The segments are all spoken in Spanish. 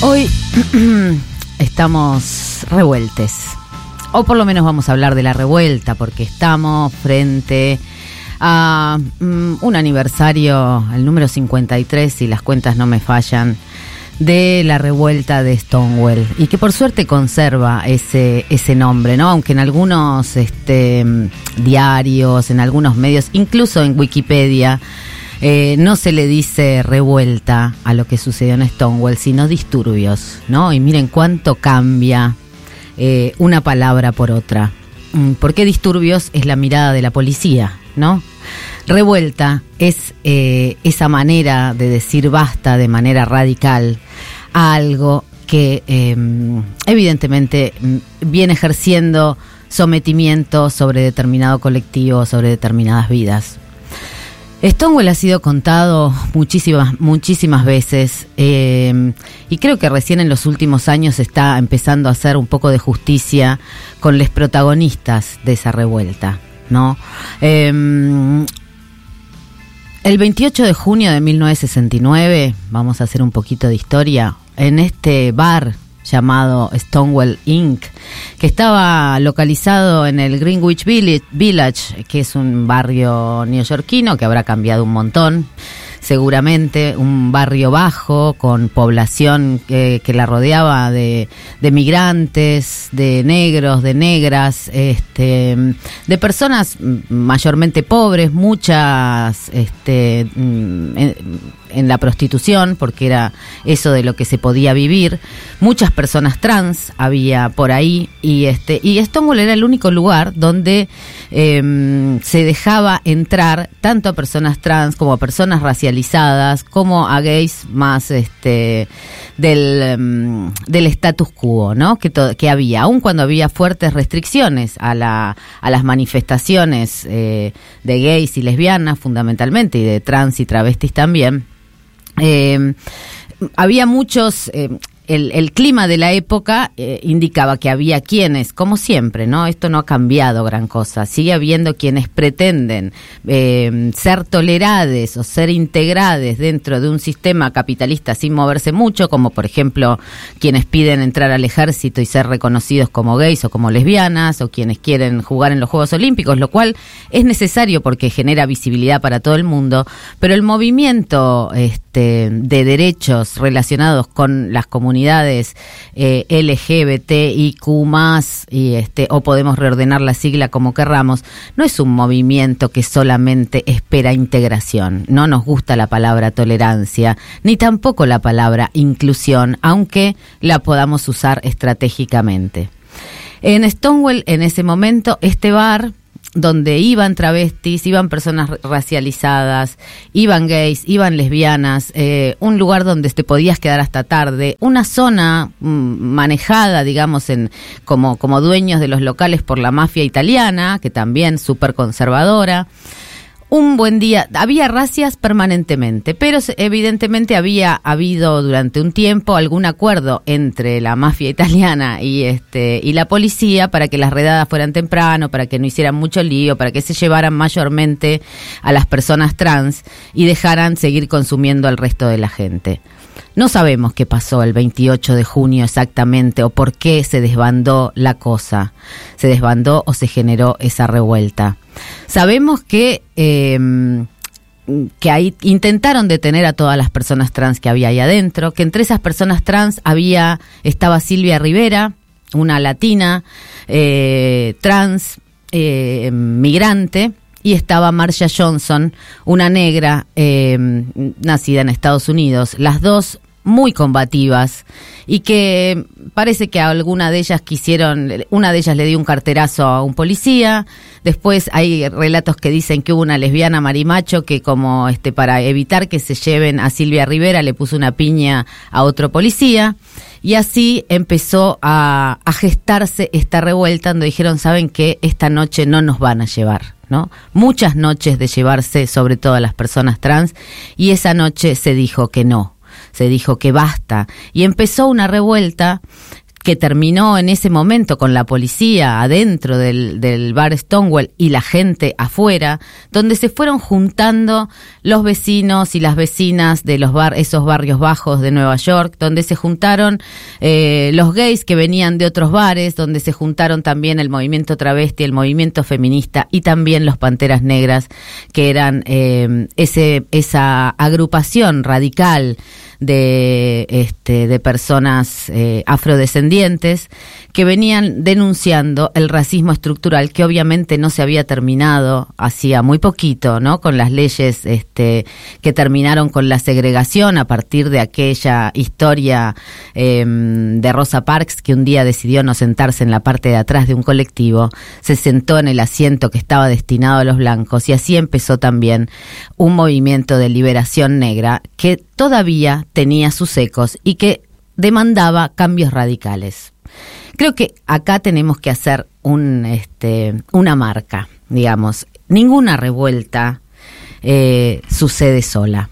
Hoy estamos revueltes, o por lo menos vamos a hablar de la revuelta, porque estamos frente a mm, un aniversario, el número 53, si las cuentas no me fallan, de la revuelta de Stonewall y que por suerte conserva ese ese nombre, ¿no? Aunque en algunos este, diarios, en algunos medios, incluso en Wikipedia eh, no se le dice revuelta a lo que sucedió en Stonewall, sino disturbios, ¿no? Y miren cuánto cambia eh, una palabra por otra. Mm, ¿Por qué disturbios es la mirada de la policía, ¿no? Revuelta es eh, esa manera de decir basta de manera radical a algo que em, evidentemente mm, viene ejerciendo sometimiento sobre determinado colectivo, sobre determinadas vidas. Stonewall ha sido contado muchísimas, muchísimas veces eh, y creo que recién en los últimos años está empezando a hacer un poco de justicia con los protagonistas de esa revuelta, ¿no? Eh, el 28 de junio de 1969, vamos a hacer un poquito de historia, en este bar llamado Stonewall Inc., que estaba localizado en el Greenwich Village, que es un barrio neoyorquino que habrá cambiado un montón seguramente un barrio bajo con población que, la rodeaba de, migrantes, de negros, de negras, este, de personas mayormente pobres, muchas este, en, la prostitución, porque era eso de lo que se podía vivir, muchas personas trans había por ahí y este y Stonewall era el único lugar donde em, se dejaba entrar tanto a personas trans como a personas racializadas como a gays más este del, em, del status quo, ¿no? Que, que había, aun cuando había fuertes restricciones a, la, a las manifestaciones eh, de gays y lesbianas fundamentalmente y de trans y travestis también. Eh, había muchos, eh, el, clima de la época eh, indicaba que había quienes, como siempre, ¿no? Esto no ha cambiado gran cosa. Sigue habiendo quienes pretenden eh, ser tolerados o ser integrados dentro de un sistema capitalista sin moverse mucho, como por ejemplo quienes piden entrar al ejército y ser reconocidos como gays o como lesbianas, o quienes quieren jugar en los Juegos Olímpicos, lo cual es necesario porque genera visibilidad para todo el mundo, pero el movimiento este, de derechos relacionados con las comunidades comunidades eh, LGBTIQ y este, o podemos reordenar la sigla como querramos, no es un movimiento que solamente espera integración. No nos gusta la palabra tolerancia, ni tampoco la palabra inclusión, aunque la podamos usar estratégicamente. En Stonewall, en ese momento, este bar donde iban travestis, iban personas racializadas, iban gays, iban lesbianas, eh, un lugar donde te podías quedar hasta tarde, una zona mm, manejada, digamos, en como, como dueños de los locales por la mafia italiana, que también súper conservadora un buen día. Había racias permanentemente, pero evidentemente había habido durante un tiempo algún acuerdo entre la mafia italiana y este y la policía para que las redadas fueran temprano, para que no hicieran mucho lío, para que se llevaran mayormente a las personas trans y dejaran seguir consumiendo al resto de la gente. No sabemos qué pasó el 28 de junio exactamente o por qué se desbandó la cosa. Se desbandó o se generó esa revuelta. Sabemos que, em, que ahí intentaron detener a todas las personas trans que había ahí adentro, que entre esas personas trans había, estaba Silvia Rivera, una latina, eh, trans, eh, migrante, y estaba Marcia Johnson, una negra em, nacida en Estados Unidos. Las dos muy combativas y que parece que alguna de ellas quisieron, una de ellas le dio un carterazo a un policía, después hay relatos que dicen que hubo una lesbiana marimacho que como este para evitar que se lleven a Silvia Rivera le puso una piña a otro policía y así empezó a, gestarse esta revuelta donde dijeron, saben que esta noche no nos van a llevar. ¿no? Muchas noches de llevarse sobre todo a las personas trans y esa noche se dijo que no, se dijo que basta y empezó una revuelta que terminó en ese momento con la policía adentro del, del, bar Stonewall y la gente afuera, donde se fueron juntando los vecinos y las vecinas de los bar, esos barrios bajos de Nueva York, donde se juntaron eh, los gays que venían de otros bares, donde se juntaron también el movimiento travesti, el movimiento feminista y también los Panteras Negras, que eran eh, esa agrupación radical de, este, de personas eh, afrodescendientes que venían denunciando el racismo estructural que obviamente no se había terminado hacía muy poquito, ¿no? Con las leyes este, que terminaron con la segregación a partir de aquella historia eh, de Rosa Parks que un día decidió no sentarse en la parte de atrás de un colectivo, se sentó en el asiento que estaba destinado a los blancos y así empezó también un movimiento de liberación negra que todavía tenía sus ecos y que demandaba cambios radicales. Creo que acá tenemos que hacer un, este, una marca, digamos. Ninguna revuelta eh, sucede sola.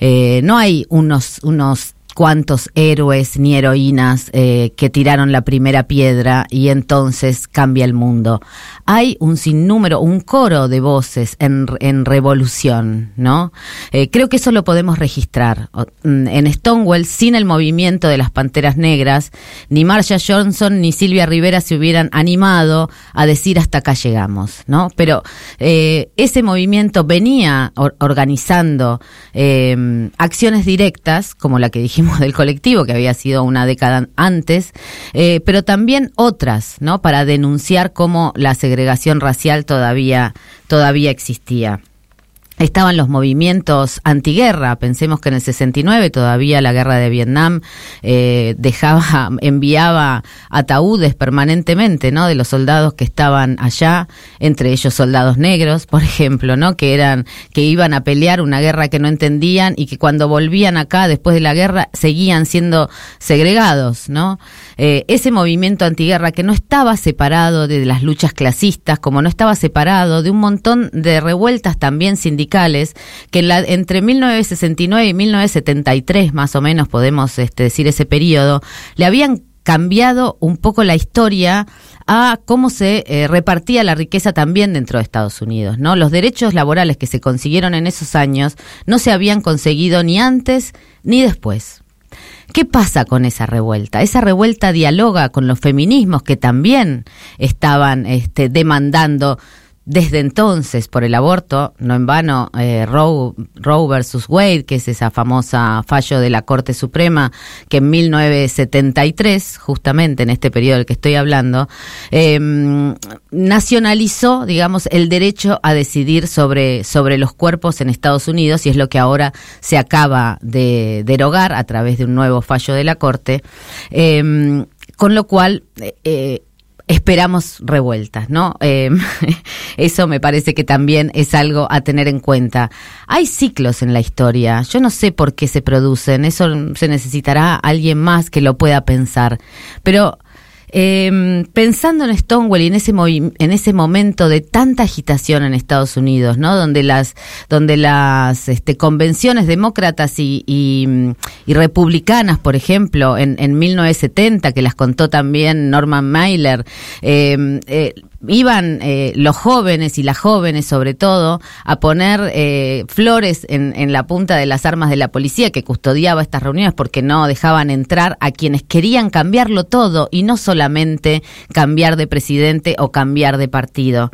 Eh, no hay unos, unos cuantos héroes ni heroínas eh, que tiraron la primera piedra y entonces cambia el mundo. Hay un sinnúmero, un coro de voces en, en revolución, ¿no? Eh, creo que eso lo podemos registrar. Mm, en Stonewall, sin el movimiento de las Panteras Negras, ni Marcia Johnson ni Silvia Rivera se hubieran animado a decir hasta acá llegamos, ¿no? Pero eh, ese movimiento venía organizando acciones directas, como la que dijimos del colectivo, que había sido una década antes, eh, pero también otras, ¿no? Para denunciar cómo la segregación racial todavía, todavía existía estaban los movimientos antiguerra. Pensemos que en el 69 todavía la guerra de Vietnam eh, dejaba, enviaba ataúdes permanentemente, ¿no? De los soldados que estaban allá, entre ellos soldados negros, por ejemplo, ¿no? Que eran, que iban a pelear una guerra que no entendían y que cuando volvían acá después de la guerra seguían siendo segregados, ¿no? Eh, ese movimiento antiguerra que no estaba separado de las luchas clasistas, como no estaba separado de un montón de revueltas también sindicales, que en la, entre 1969 y 1973, más o menos podemos este, decir ese periodo, le habían cambiado un poco la historia a cómo se eh, repartía la riqueza también dentro de Estados Unidos, ¿no? Los derechos laborales que se consiguieron en esos años no se habían conseguido ni antes ni después. ¿Qué pasa con esa revuelta? Esa revuelta dialoga con los feminismos que también estaban este, demandando desde entonces por el aborto, no en vano, eh, Roe, Roe versus Wade, que es esa famosa fallo de la Corte Suprema, que en 1973, justamente en este periodo del que estoy hablando, em, nacionalizó, digamos, el derecho a decidir sobre, sobre los cuerpos en Estados Unidos y es lo que ahora se acaba de derogar a través de un nuevo fallo de la Corte. Em, con lo cual, eh, esperamos revueltas, ¿no? Eh, eso me parece que también es algo a tener en cuenta. Hay ciclos en la historia, yo no sé por qué se producen, eso se necesitará alguien más que lo pueda pensar, pero eh, pensando en Stonewall y en ese en ese momento de tanta agitación en Estados Unidos, ¿no? Donde las donde las este, convenciones demócratas y, y, republicanas, por ejemplo, en, en 1970 que las contó también Norman Mailer, eh, eh, iban eh, los jóvenes y las jóvenes sobre todo a poner eh, flores en, la punta de las armas de la policía que custodiaba estas reuniones porque no dejaban entrar a quienes querían cambiarlo todo y no solamente cambiar de presidente o cambiar de partido.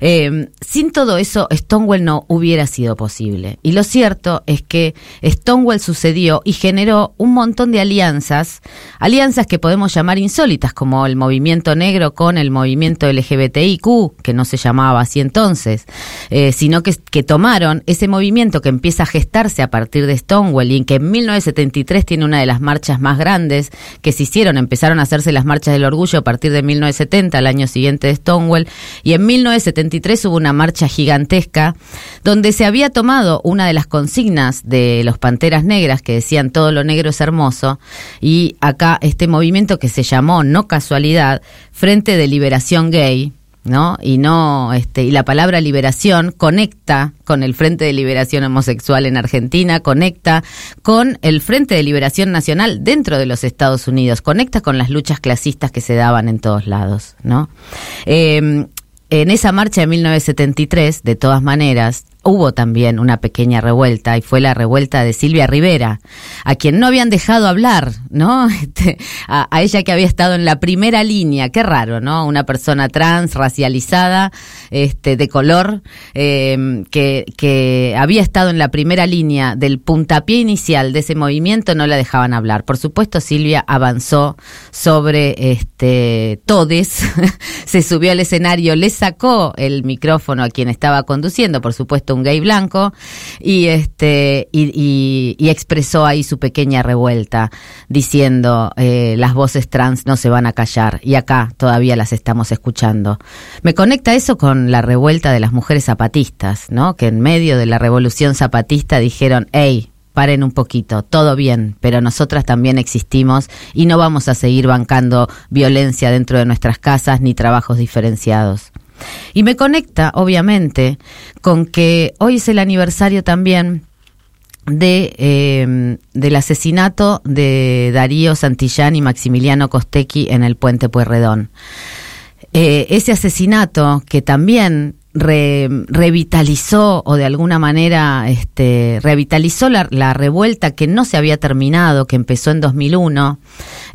Eh, sin todo eso, Stonewall no hubiera sido posible. Y lo cierto es que Stonewall sucedió y generó un montón de alianzas, alianzas que podemos llamar insólitas, como el movimiento negro con el movimiento LGBT LGBTIQ, que no se llamaba así entonces, eh, sino que, que tomaron ese movimiento que empieza a gestarse a partir de Stonewall y en que en 1973 tiene una de las marchas más grandes que se hicieron, empezaron a hacerse las marchas del orgullo a partir de 1970, el año siguiente de Stonewall, y en 1973 hubo una marcha gigantesca donde se había tomado una de las consignas de los Panteras Negras que decían todo lo negro es hermoso, y acá este movimiento que se llamó, no casualidad, Frente de Liberación Gay, ¿no? Y no, este, y la palabra liberación conecta con el Frente de Liberación Homosexual en Argentina, conecta con el Frente de Liberación Nacional dentro de los Estados Unidos, conecta con las luchas clasistas que se daban en todos lados, ¿no? Eh, en esa marcha de 1973, de todas maneras, hubo también una pequeña revuelta y fue la revuelta de Silvia Rivera, a quien no habían dejado hablar, ¿no? Este, a, ella que había estado en la primera línea, qué raro, ¿no? Una persona trans, racializada, este, de color, eh, que, que había estado en la primera línea del puntapié inicial de ese movimiento, no la dejaban hablar. Por supuesto, Silvia avanzó sobre este Todes, se subió al escenario, le sacó el micrófono a quien estaba conduciendo, por supuesto, un gay blanco, y este, y, expresó ahí su pequeña revuelta, diciendo eh, las voces trans no se van a callar, y acá todavía las estamos escuchando. Me conecta eso con la revuelta de las mujeres zapatistas, ¿no? Que en medio de la revolución zapatista dijeron, hey, paren un poquito, todo bien, pero nosotras también existimos y no vamos a seguir bancando violencia dentro de nuestras casas ni trabajos diferenciados. Y me conecta, obviamente, con que hoy es el aniversario también de eh, del asesinato de Darío Santillán y Maximiliano Costecchi en el puente Pueyrredón. Eh, ese asesinato que también revitalizó o de alguna manera este, revitalizó la, la, revuelta que no se había terminado, que empezó en 2001,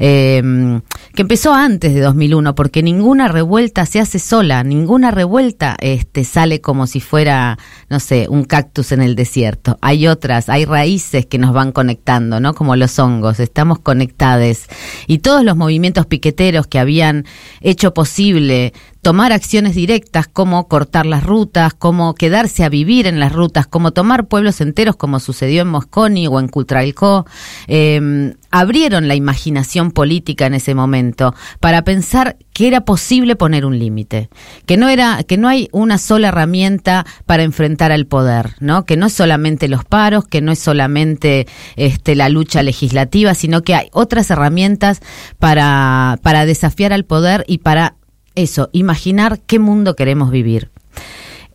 eh, que empezó antes de 2001, porque ninguna revuelta se hace sola, ninguna revuelta este, sale como si fuera, no sé, un cactus en el desierto. Hay otras, hay raíces que nos van conectando, ¿no? Como los hongos, estamos conectados. Y todos los movimientos piqueteros que habían hecho posible tomar acciones directas como cortar las rutas, como quedarse a vivir en las rutas, como tomar pueblos enteros como sucedió en Mosconi o en Cutralcó, eh, abrieron la imaginación política en ese momento para pensar que era posible poner un límite, que no era, que no hay una sola herramienta para enfrentar al poder, ¿no? Que no es solamente los paros, que no es solamente este, la lucha legislativa, sino que hay otras herramientas para, para desafiar al poder y para eso, imaginar qué mundo queremos vivir.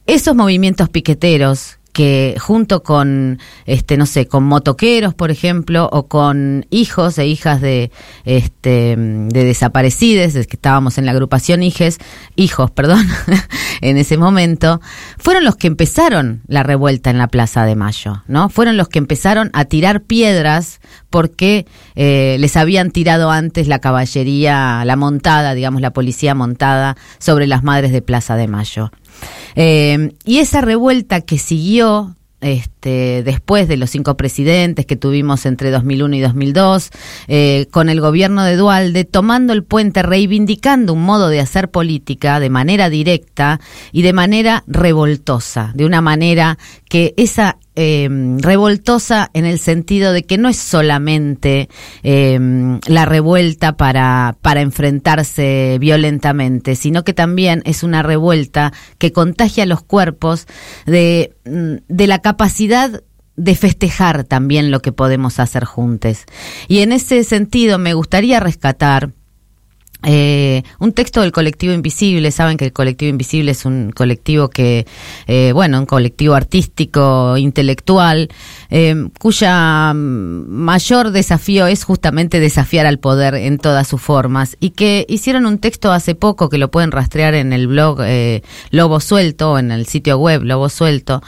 Esos movimientos piqueteros que junto con este no sé con motoqueros por ejemplo o con hijos e hijas de este de desaparecidos que estábamos en la agrupación hijes hijos perdón en ese momento fueron los que empezaron la revuelta en la Plaza de Mayo no fueron los que empezaron a tirar piedras porque eh, les habían tirado antes la caballería la montada digamos la policía montada sobre las madres de Plaza de Mayo eh, y esa revuelta que siguió este, después de los cinco presidentes que tuvimos entre 2001 y 2002, eh, con el gobierno de Dualde tomando el puente, reivindicando un modo de hacer política de manera directa y de manera revoltosa, de una manera que esa eh, revoltosa en el sentido de que no es solamente eh, la revuelta para, para enfrentarse violentamente, sino que también es una revuelta que contagia los cuerpos de, de la capacidad de festejar también lo que podemos hacer juntos. Y en ese sentido me gustaría rescatar eh, un texto del colectivo Invisible, saben que el colectivo Invisible es un colectivo que, eh, bueno, un colectivo artístico, intelectual, eh, cuya mayor desafío es justamente desafiar al poder en todas sus formas. Y que hicieron un texto hace poco que lo pueden rastrear en el blog eh, Lobo Suelto, en el sitio web Lobo Suelto,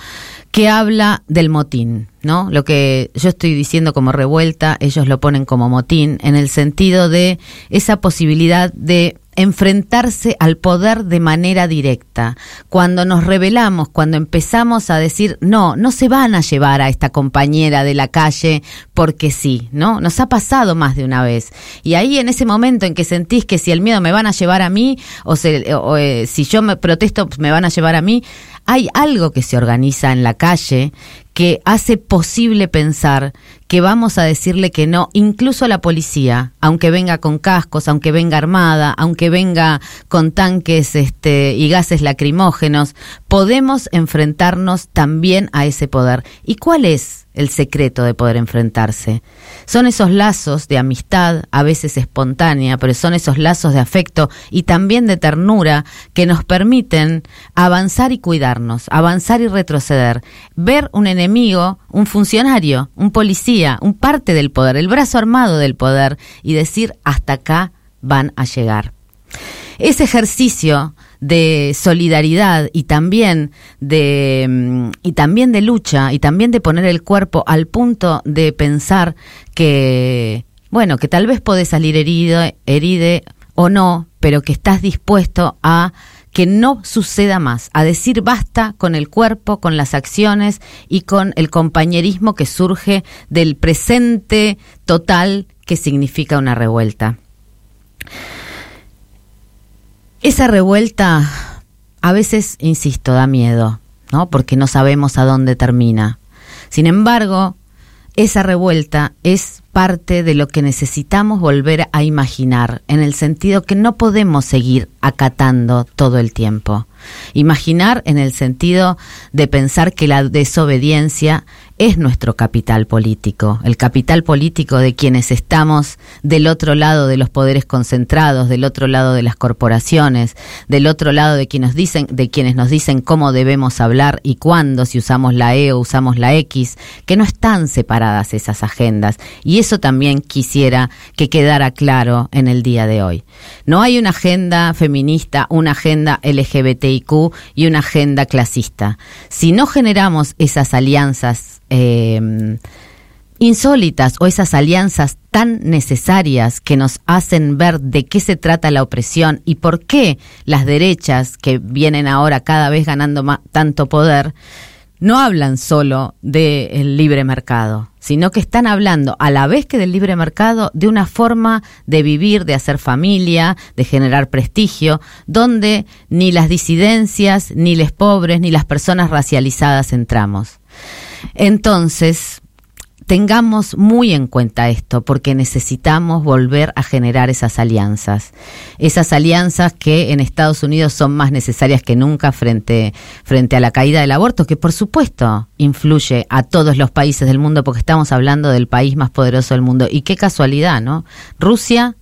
que habla del motín, ¿no? Lo que yo estoy diciendo como revuelta, ellos lo ponen como motín, en el sentido de esa posibilidad de enfrentarse al poder de manera directa. Cuando nos rebelamos, cuando empezamos a decir, no, no se van a llevar a esta compañera de la calle porque sí, ¿no? Nos ha pasado más de una vez. Y ahí en ese momento en que sentís que si el miedo me van a llevar a mí o, eh, si yo me protesto me van a llevar a mí, hay algo que se organiza en la calle que hace posible pensar que vamos a decirle que no, incluso a la policía, aunque venga con cascos, aunque venga armada, aunque venga con tanques este, y gases lacrimógenos, podemos enfrentarnos también a ese poder. ¿Y cuál es el secreto de poder enfrentarse. Son esos lazos de amistad, a veces espontánea, pero son esos lazos de afecto y también de ternura que nos permiten avanzar y cuidarnos, avanzar y retroceder, ver un enemigo, un funcionario, un policía, un parte del poder, el brazo armado del poder y decir hasta acá van a llegar. Ese ejercicio de solidaridad y también de mm, y también de lucha y también de poner el cuerpo al punto de pensar que bueno, que tal vez podés salir herido, heride o no, pero que estás dispuesto a que no suceda más, a decir basta con el cuerpo, con las acciones y con el compañerismo que surge del presente total que significa una revuelta. Esa revuelta a veces, insisto, da miedo, ¿no? Porque no sabemos a dónde termina. Sin embargo, esa revuelta es parte de lo que necesitamos volver a imaginar, en el sentido que no podemos seguir acatando todo el tiempo. Imaginar en el sentido de pensar que la desobediencia es nuestro capital político, el capital político de quienes estamos del otro lado de los poderes concentrados, del otro lado de las corporaciones, del otro lado de quienes dicen, de quienes nos dicen cómo debemos hablar y cuándo, si usamos la E o usamos la X, que no están separadas esas agendas. Y eso también quisiera que quedara claro en el día de hoy. No hay una agenda feminista, una agenda LGBTIQ y una agenda clasista. Si no generamos esas alianzas eh, insólitas o esas alianzas tan necesarias que nos hacen ver de qué se trata la opresión y por qué las derechas que vienen ahora cada vez ganando tanto poder no hablan solo del libre mercado, sino que están hablando a la vez que del libre mercado de una forma de vivir, de hacer familia, de generar prestigio, donde ni las disidencias, ni los pobres, ni las personas racializadas entramos. Entonces, tengamos muy en cuenta esto, porque necesitamos volver a generar esas alianzas. Esas alianzas que en Estados Unidos son más necesarias que nunca frente, frente a la caída del aborto, que por supuesto influye a todos los países del mundo, porque estamos hablando del país más poderoso del mundo. Y qué casualidad, ¿no? Rusia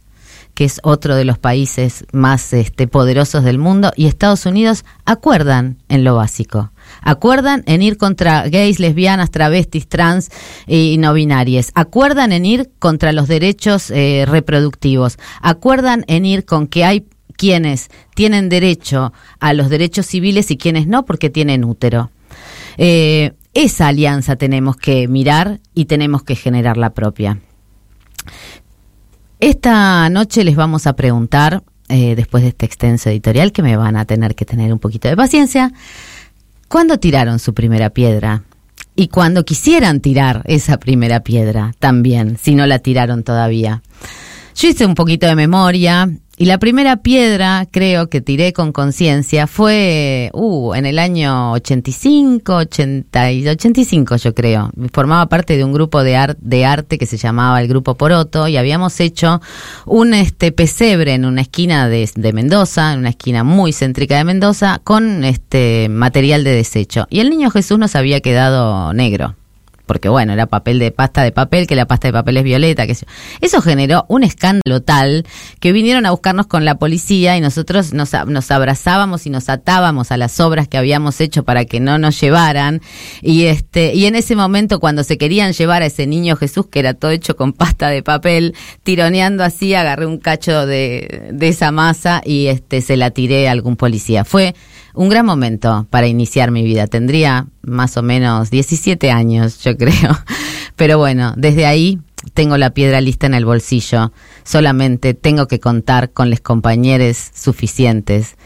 que es otro de los países más este, poderosos del mundo, y Estados Unidos acuerdan en lo básico acuerdan en ir contra gays, lesbianas, travestis, trans y no binarias, acuerdan en ir contra los derechos eh, reproductivos, acuerdan en ir con que hay quienes tienen derecho a los derechos civiles y quienes no porque tienen útero. Eh, esa alianza tenemos que mirar y tenemos que generar la propia. Esta noche les vamos a preguntar, eh, después de este extenso editorial, que me van a tener que tener un poquito de paciencia, ¿Cuándo tiraron su primera piedra? Y cuando quisieran tirar esa primera piedra también, si no la tiraron todavía. Yo hice un poquito de memoria y la primera piedra, creo que tiré con conciencia, fue uh, en el año 85, 80, 85 yo creo. Formaba parte de un grupo de, de arte que se llamaba el Grupo Poroto y habíamos hecho un este pesebre en una esquina de, de Mendoza, en una esquina muy céntrica de Mendoza, con este material de desecho. Y el niño Jesús nos había quedado negro porque bueno, era papel de pasta de papel, que la pasta de papel es violeta, que eso generó un escándalo tal que vinieron a buscarnos con la policía y nosotros nos, nos abrazábamos y nos atábamos a las obras que habíamos hecho para que no nos llevaran y este y en ese momento cuando se querían llevar a ese niño Jesús que era todo hecho con pasta de papel, tironeando así, agarré un cacho de, de esa masa y este se la tiré a algún policía. Fue un gran momento para iniciar mi vida. Tendría más o menos 17 años, yo creo. Pero bueno, desde ahí tengo la piedra lista en el bolsillo. Solamente tengo que contar con los compañeros suficientes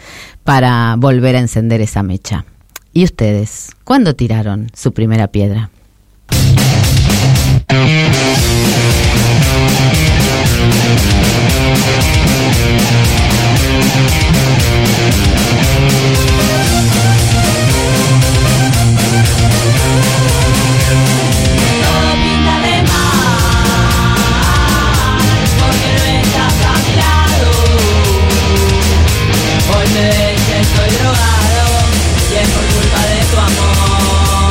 para volver a encender esa mecha. ¿Y ustedes? ¿Cuándo tiraron su primera piedra? Todo pinta de mal, porque el estás a mi lado, hoy me veis que estoy drogado y es por culpa de tu amor.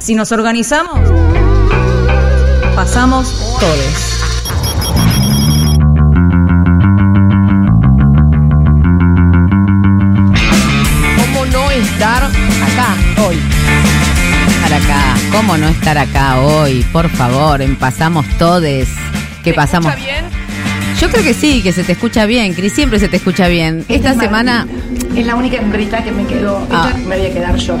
Si nos organizamos, pasamos todes. No estar acá hoy? Por favor, en Pasamos Todes. Que ¿Se pasamos. escucha bien? Yo creo que sí, que se te escucha bien, Cris, siempre se te escucha bien. Esta Es semana. Es la única hembrita que me quedó. Ah. Me voy a quedar yo.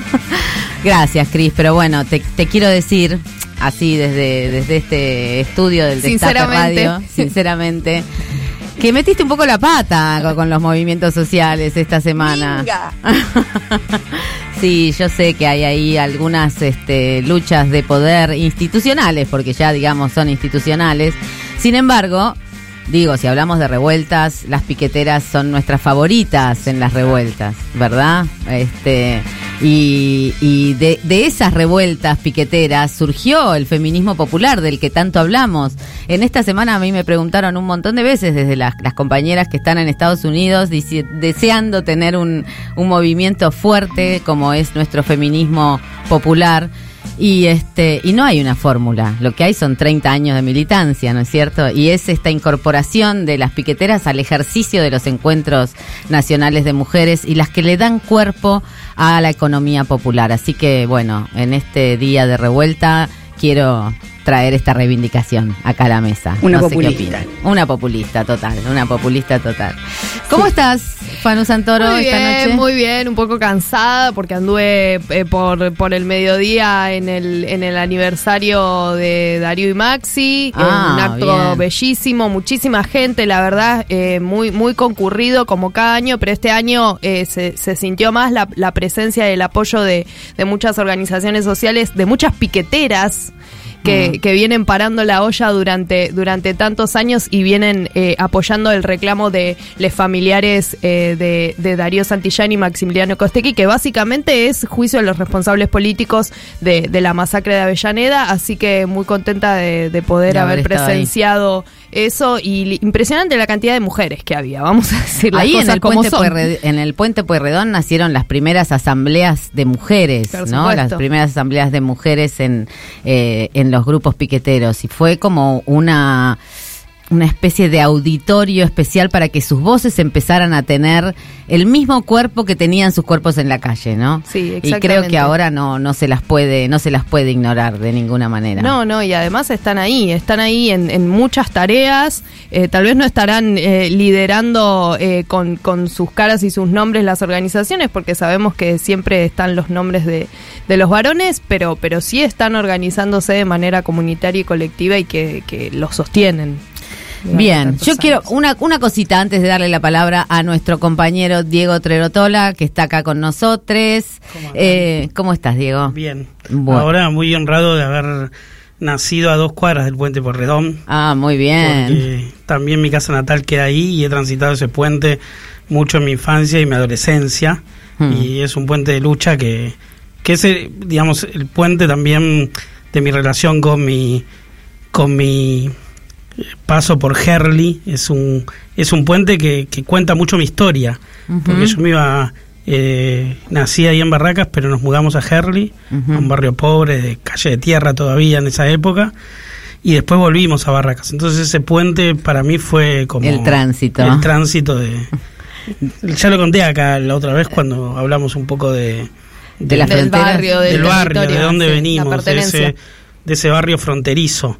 gracias, Cris, pero bueno, te, te quiero decir, así desde, desde este estudio del Destape. Radio, sinceramente, que metiste un poco la pata con, con los movimientos sociales esta semana. Sí, yo sé que hay ahí algunas este, luchas de poder institucionales, porque ya digamos son institucionales. Sin embargo, digo, si hablamos de revueltas, las piqueteras son nuestras favoritas en las revueltas, ¿verdad? Este, y de, esas revueltas piqueteras surgió el feminismo popular del que tanto hablamos. En esta semana a mí me preguntaron un montón de veces desde las, compañeras que están en Estados Unidos deseando tener un movimiento fuerte como es nuestro feminismo popular. Y este y no hay una fórmula, lo que hay son 30 años de militancia, ¿no es cierto? Y es esta incorporación de las piqueteras al ejercicio de los encuentros nacionales de mujeres y las que le dan cuerpo a la economía popular. Así que bueno, en este día de revuelta quiero traer esta reivindicación acá a la mesa. Una No populista. Una populista total, una populista total. ¿Cómo estás, Fanu Santoro, Muy esta bien, noche? muy bien, un poco cansada porque anduve eh, por, por el mediodía en el, en el aniversario de Darío y Maxi, que Ah, un acto bien. bellísimo, muchísima gente, la verdad, eh, muy, muy concurrido como cada año, pero este año eh, se, se sintió más la, la presencia y el apoyo de, de muchas organizaciones sociales, de muchas piqueteras. Que, que vienen parando la olla durante, durante tantos años y vienen eh, apoyando el reclamo de los familiares eh, de, de Darío Santillán y Maximiliano Costequi, que básicamente es juicio de los responsables políticos de, de la masacre de Avellaneda, así que muy contenta de, de poder De haber ahí. Eso y impresionante la cantidad de mujeres que había, vamos a decir las Ahí en cosas el, como puente son. Pueyrred- en el puente Pueredón nacieron las primeras asambleas de mujeres, Por ¿no? supuesto. Las primeras asambleas de mujeres en, eh, en los grupos piqueteros y fue como una una especie de auditorio especial para que sus voces empezaran a tener el mismo cuerpo que tenían sus cuerpos en la calle, ¿no? Sí, Y creo exactamente. que ahora no no se las puede no se las puede ignorar de ninguna manera. No, no, y además están ahí, están ahí en, en muchas tareas, eh, tal vez no estarán eh, liderando eh, con, con sus caras y sus nombres las organizaciones, porque sabemos que siempre están los nombres de, de los varones, pero, pero sí están organizándose de manera comunitaria y colectiva y que, que los sostienen. Bien, yo quiero una, una cosita antes de darle la palabra a nuestro compañero Diego Trerotola, que está acá con nosotros. ¿Cómo Eh, ¿Cómo estás, Diego? Bien. Bueno. Ahora muy honrado de haber nacido a dos cuadras del puente Porredón. Ah, muy bien. También mi casa natal queda ahí y he transitado ese puente mucho en mi infancia y mi adolescencia. Hmm. Y es un puente de lucha que, que es, el, digamos, el puente también de mi relación con mi, con mi paso por Herley. Es un, es un puente que, que cuenta mucho mi historia. Porque yo me iba, eh, nací ahí en Barracas, pero nos mudamos a a un barrio pobre, de calle de tierra todavía en esa época. Y después volvimos a Barracas. Entonces ese puente para mí fue como... El tránsito. El tránsito de... Ya lo conté acá la otra vez cuando hablamos un poco de... De la Del frontera. barrio, del, del barrio, de dónde sí, venimos, de ese, de ese barrio fronterizo,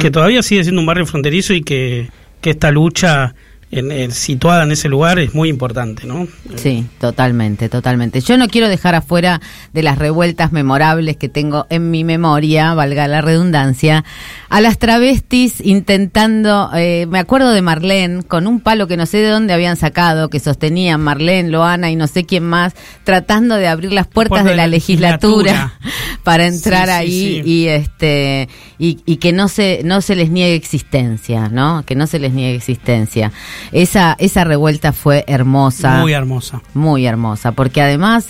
que todavía sigue siendo un barrio fronterizo y que, que esta lucha en, en- situada en ese lugar es muy importante, ¿no? Sí, totalmente, totalmente. Yo no quiero dejar afuera de las revueltas memorables que tengo en mi memoria, valga la redundancia, a las travestis intentando, eh, me acuerdo de Marlene, con un palo que no sé de dónde habían sacado, que sostenían Marlene, Loana y no sé quién más, tratando de abrir las puertas Puerta de la legislatura, para entrar Sí, sí, ahí sí. y este y, y que no se no se les niegue existencia, ¿no? Que no se les niegue existencia. Esa esa revuelta fue hermosa. Muy hermosa. Muy hermosa, porque además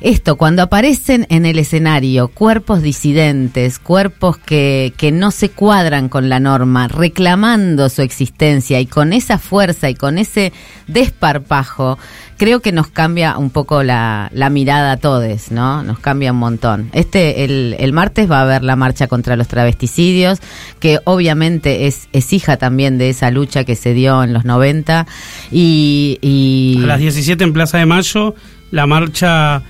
esto, cuando aparecen en el escenario cuerpos disidentes, cuerpos que, que no se cuadran con la norma, reclamando su existencia y con esa fuerza y con ese desparpajo, creo que nos cambia un poco la, la mirada a todos, ¿no? Nos cambia un montón. Este, el, el martes va a haber la marcha contra los travesticidios, que obviamente es, es hija también de esa lucha que se dio en los 90. Y, y A las 17 en Plaza de Mayo, la marcha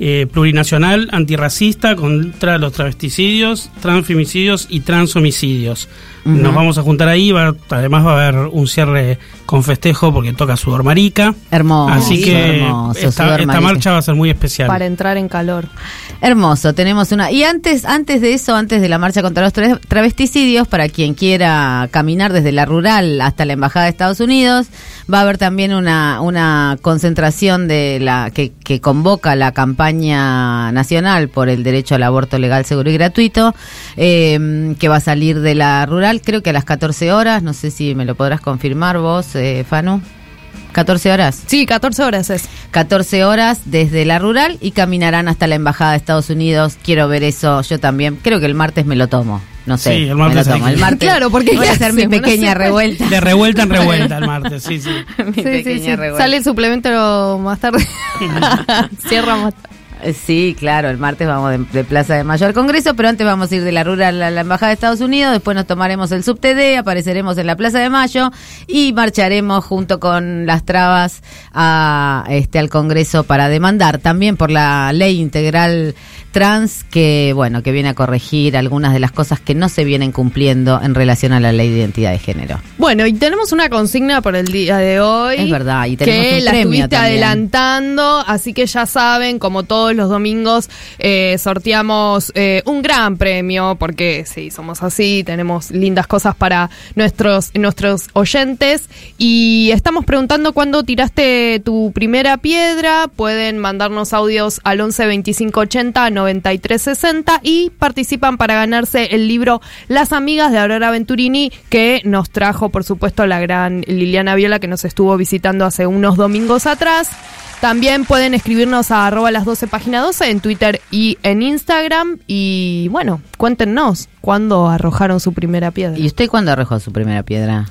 eh, plurinacional antirracista contra los travesticidios, transfemicidios y transhomicidios. Nos vamos a juntar ahí, va- además va a haber un cierre con festejo porque toca Sudor Marica. hermoso. Así que hermoso, esta, marcha va a ser muy especial. Para entrar en calor. Hermoso, tenemos una. Y antes, antes de eso, antes de la marcha contra los tra- travesticidios, para quien quiera caminar desde la rural hasta la embajada de Estados Unidos, va a haber también una, una concentración de la que, que convoca la campaña nacional por el derecho al aborto legal, seguro y gratuito, eh, que va a salir de la rural, creo que a las 14 horas. No sé si me lo podrás confirmar vos, eh, Fanu. 14 horas. Sí, 14 horas es. 14 horas desde la rural y caminarán hasta la embajada de Estados Unidos. Quiero ver eso yo también. Creo que el martes me lo tomo. No sé. Sí, el martes me lo tomo. que- El martes Claro, porque voy a ¿qué hacer mi? No pequeña puede. revuelta. De revuelta en revuelta el martes, sí, sí. Mi Sí, sí, pequeña sí. revuelta. Sale el suplemento más tarde. Cierra más tarde. Eh, Sí, claro, el martes vamos de, Plaza de Mayo al Congreso, pero antes vamos a ir de la rural a la Embajada de Estados Unidos, después nos tomaremos el subTD, apareceremos en la Plaza de Mayo y marcharemos junto con las trabas a, este, al Congreso para demandar también por la ley integral trans que, bueno, que viene a corregir algunas de las cosas que no se vienen cumpliendo en relación a la ley de identidad de género. Bueno, y tenemos una consigna por el día de hoy. Es verdad, y tenemos que un la premio estuviste también. adelantando, así que ya saben, como todos los domingos, eh, sorteamos eh, un gran premio, porque sí, somos así, tenemos lindas cosas para nuestros, nuestros oyentes. Y estamos preguntando cuándo tiraste tu primera piedra. Pueden mandarnos audios al 11 25 80 93 60 y participan para ganarse el libro Las Amigas de Aurora Venturini, que nos trajo, por supuesto, la gran Liliana Viola, que nos estuvo visitando hace unos domingos atrás. También pueden escribirnos a arroba las 12 página 12 en Twitter y en Instagram. Y bueno, cuéntenos cuándo arrojaron su primera piedra. ¿Y usted cuándo arrojó su primera piedra?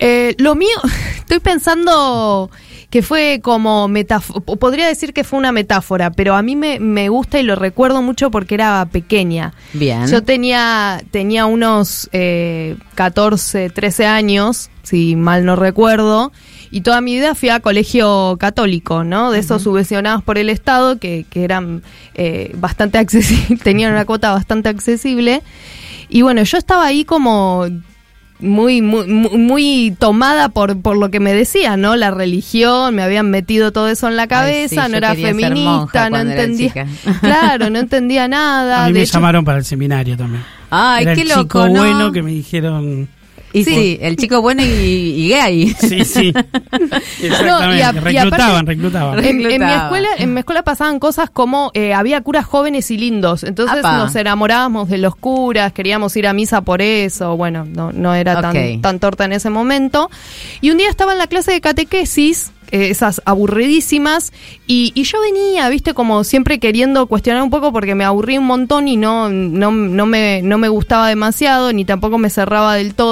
Eh, lo mío, estoy pensando que fue como metáfora, podría decir que fue una metáfora, pero a mí me, me gusta y lo recuerdo mucho porque era pequeña. Bien. Yo tenía, tenía unos eh, 14, 13 años, si mal no recuerdo, y toda mi vida fui a colegio católico, ¿no? De esos subvencionados por el Estado que, que eran eh, bastante accesibles, tenían una cuota bastante accesible. Y bueno, yo estaba ahí como muy, muy, muy muy tomada por, por lo que me decían, ¿no? La religión, me habían metido todo eso en la cabeza, Ay, sí, no era feminista, no entendía. Claro, no entendía nada. A mí de me hecho- llamaron para el seminario también. Ay, Era qué el loco, chico ¿no? bueno que me dijeron... Y sí, el chico bueno y, y gay. Sí, sí. Exactamente. No, y a- y reclutaban, aparte- reclutaban. En, en mi escuela, en mi escuela pasaban cosas como eh, había curas jóvenes y lindos, entonces Apa. nos enamorábamos de los curas, queríamos ir a misa por eso, bueno, no, no era tan, tan torta en ese momento. Y un día estaba en la clase de catequesis, eh, esas aburridísimas, y, y yo venía, viste, como siempre queriendo cuestionar un poco porque me aburrí un montón y no, no, no, me, no me gustaba demasiado, ni tampoco me cerraba del todo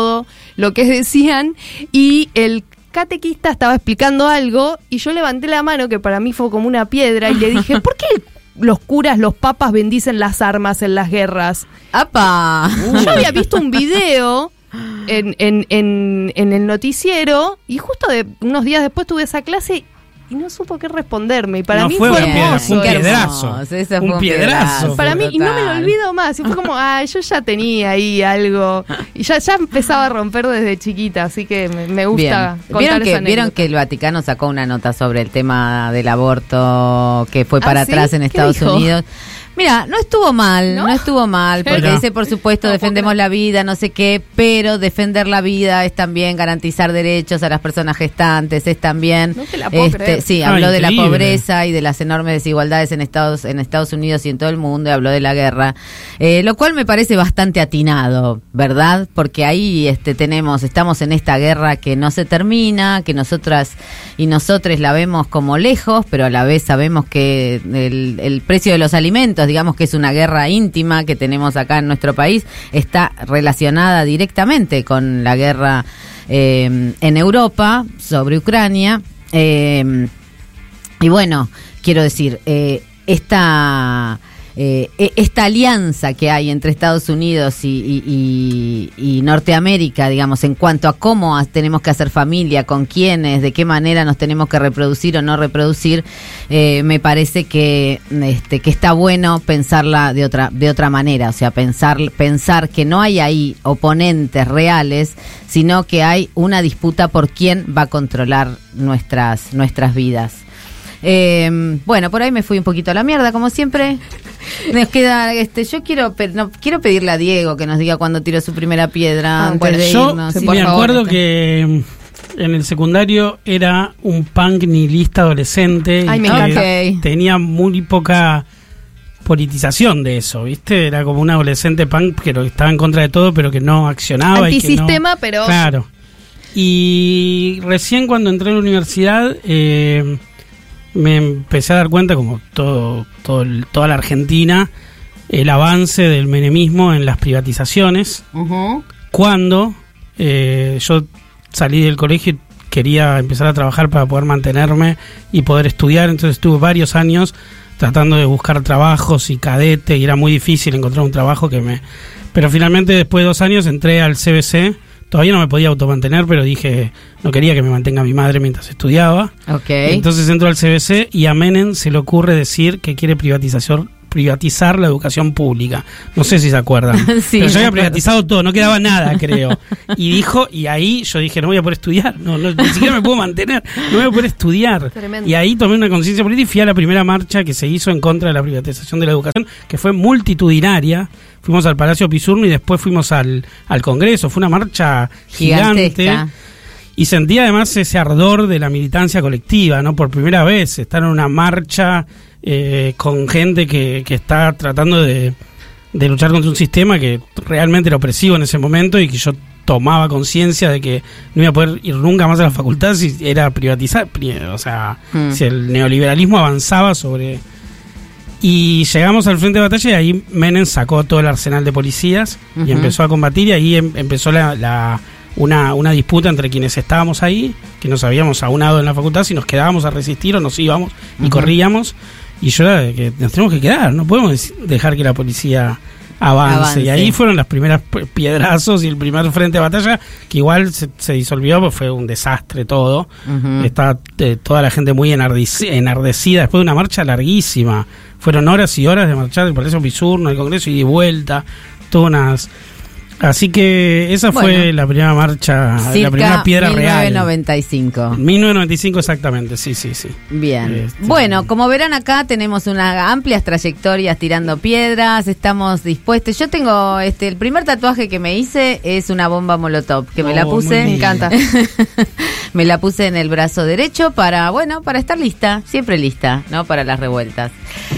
lo que decían, y el catequista estaba explicando algo y yo levanté la mano, que para mí fue como una piedra, y le dije, ¿por qué los curas, los papas bendicen las armas en las guerras? ¡Apa! Yo había visto un video en, en, en, en el noticiero y justo de unos días después tuve esa clase y no supo qué responderme. Y para No mí fue fue, una piedra, hermoso. fue un piedrazo. hermoso, fue Un piedrazo. piedrazo. Para mí, y no me lo olvido más. Y fue como, ah, yo ya tenía ahí algo. Y ya, ya empezaba a romper desde chiquita, así que me, me gusta Bien. contar ¿Vieron, esa que, vieron que el Vaticano sacó una nota sobre el tema del aborto que fue para Ah, ¿sí? atrás en ¿Qué Estados dijo? Unidos? Mira, no estuvo mal, no, ¿No? estuvo mal, porque dice, por supuesto, No, defendemos la vida, no sé qué, pero defender la vida es también garantizar derechos a las personas gestantes, es también, No te la puedo creer. sí, Ah, habló de la pobreza y de las enormes desigualdades en Estados, en Estados Unidos y en todo el mundo, y habló de la guerra, eh, lo cual me parece bastante atinado, ¿verdad? Porque ahí este, tenemos, estamos en esta guerra que no se termina, que nosotras y nosotros la vemos como lejos, pero a la vez sabemos que el, el precio de los alimentos, digamos que es una guerra íntima que tenemos acá en nuestro país, está relacionada directamente con la guerra eh, en Europa sobre Ucrania. Eh, y bueno, quiero decir, eh, esta, eh, e- esta alianza que hay entre Estados Unidos y, Norteamérica, digamos, en cuanto a cómo tenemos que hacer familia, con quiénes, de qué manera nos tenemos que reproducir o no reproducir, eh, me parece que, este, que está bueno pensarla de otra, de otra manera, o sea, pensar, pensar que no hay ahí oponentes reales, sino que hay una disputa por quién va a controlar nuestras, nuestras vidas. Eh, bueno, por ahí me fui un poquito a la mierda, como siempre. Nos queda, este, yo quiero, no, quiero pedirle a Diego que nos diga cuándo tiró su primera piedra Ah, antes bueno, de Yo irnos. sí, me favor, acuerdo este. que mm, en el secundario era un punk nihilista adolescente Ay, y tenía muy poca politización de eso, ¿viste? Era como un adolescente punk que estaba en contra de todo, pero que no accionaba. y que no- Antisistema, pero- Claro. Y recién cuando entré a la universidad eh, me empecé a dar cuenta, como todo, toda la Argentina, el avance del menemismo en las privatizaciones. Cuando eh, yo salí del colegio y quería empezar a trabajar para poder mantenerme y poder estudiar, entonces estuve varios años tratando de buscar trabajos y cadete y era muy difícil encontrar un trabajo que me... Pero finalmente después de dos años entré al CBC, todavía no me podía automantener, pero dije, no quería que me mantenga mi madre mientras estudiaba. Ok. Entonces entro al CBC y a Menem se le ocurre decir que quiere privatización privatizar la educación pública. No sé si se acuerdan. Sí, Pero yo había privatizado todo, no quedaba nada, creo. Y dijo, y ahí yo dije, no voy a poder estudiar, no, no, ni siquiera me puedo mantener, no voy a poder estudiar. Tremendo. Y ahí tomé una conciencia política y fui a la primera marcha que se hizo en contra de la privatización de la educación, que fue multitudinaria. Fuimos al Palacio Pisurno y después fuimos al, al Congreso. Fue una marcha gigante. Y sentí además ese ardor de la militancia colectiva, ¿no? Por primera vez, estar en una marcha eh, con gente que, que está tratando de, de luchar contra un sistema que realmente era opresivo en ese momento y que yo tomaba conciencia de que no iba a poder ir nunca más a la facultad si era privatizar, pri- o sea, Mm. si el neoliberalismo avanzaba sobre... Y llegamos al frente de batalla y ahí Menem sacó todo el arsenal de policías y empezó a combatir y ahí em- empezó la, la- una, una disputa entre quienes estábamos ahí, que nos habíamos aunado en la facultad, si nos quedábamos a resistir o nos íbamos y corríamos. Y yo era de que nos tenemos que quedar, no podemos dejar que la policía avance. Avance. Y ahí fueron las primeras piedrazos y el primer frente de batalla, que igual se, se disolvió, pues fue un desastre todo. Ujú. Está eh, toda la gente muy enardeci- enardecida después de una marcha larguísima. Fueron horas y horas de marchar del Palacio Pisurno, el Congreso y de vuelta. Todas unas. Así que esa fue la primera marcha, la primera piedra real. 1995. 1995 exactamente, sí, sí, sí. Bien. Este- Bueno, como verán acá tenemos una amplias trayectorias tirando piedras, estamos dispuestos. Yo tengo este el primer tatuaje que me hice es una bomba molotov, que me la Oh, puse, Me encanta. me la puse en el brazo derecho para, bueno, para estar lista, siempre lista, ¿no? Para las revueltas.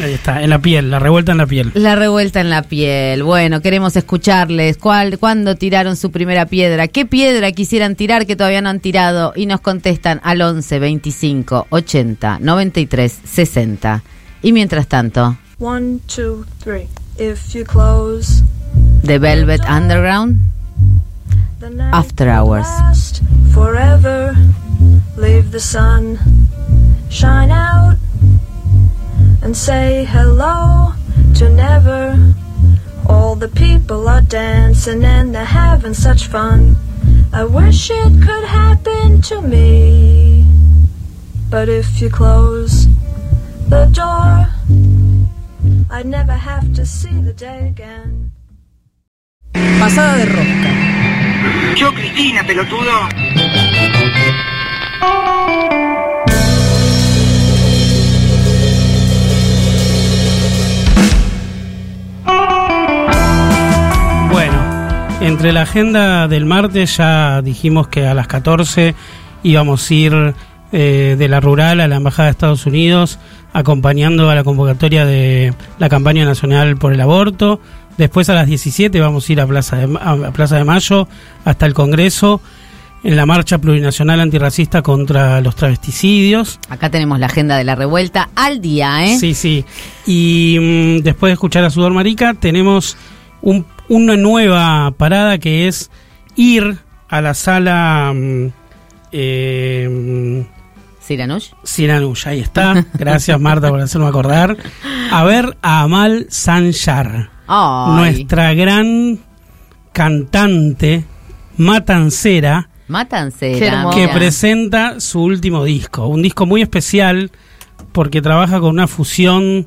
Ahí está, en la piel, la revuelta en la piel. La revuelta en la piel. Bueno, queremos escucharles. ¿Cuál, ¿Cuándo tiraron su primera piedra? ¿Qué piedra quisieran tirar que todavía no han tirado? Y nos contestan al 11 25 80 93 60. Y mientras tanto, One, two, three. If you close The Velvet Underground. After hours. forever. Leave the sun shine out and say hello to never. All the people are dancing and they're having such fun. I wish it could happen to me. But if you close the door, I'd never have to see the day again. Pasada de rosca. Yo, Cristina, pelotudo. Entre la agenda del martes ya dijimos que a las 14 íbamos a ir eh, de la rural a la Embajada de Estados Unidos acompañando a la convocatoria de la campaña nacional por el aborto. Después a las 17 vamos a ir a Plaza de, a Plaza de Mayo hasta el Congreso en la marcha plurinacional antirracista contra los travesticidios. Acá tenemos la agenda de la revuelta al día, ¿eh? Sí, sí. Y mm, después de escuchar a Sudor Marica, tenemos un- una nueva parada que es ir a la sala mm, eh, Siranush. Siranush. Ahí está. Gracias, Marta, por hacerme acordar. A ver a Amal Sanchar, Ay, nuestra gran cantante matancera hermoso. que presenta su último disco. Un disco muy especial porque trabaja con una fusión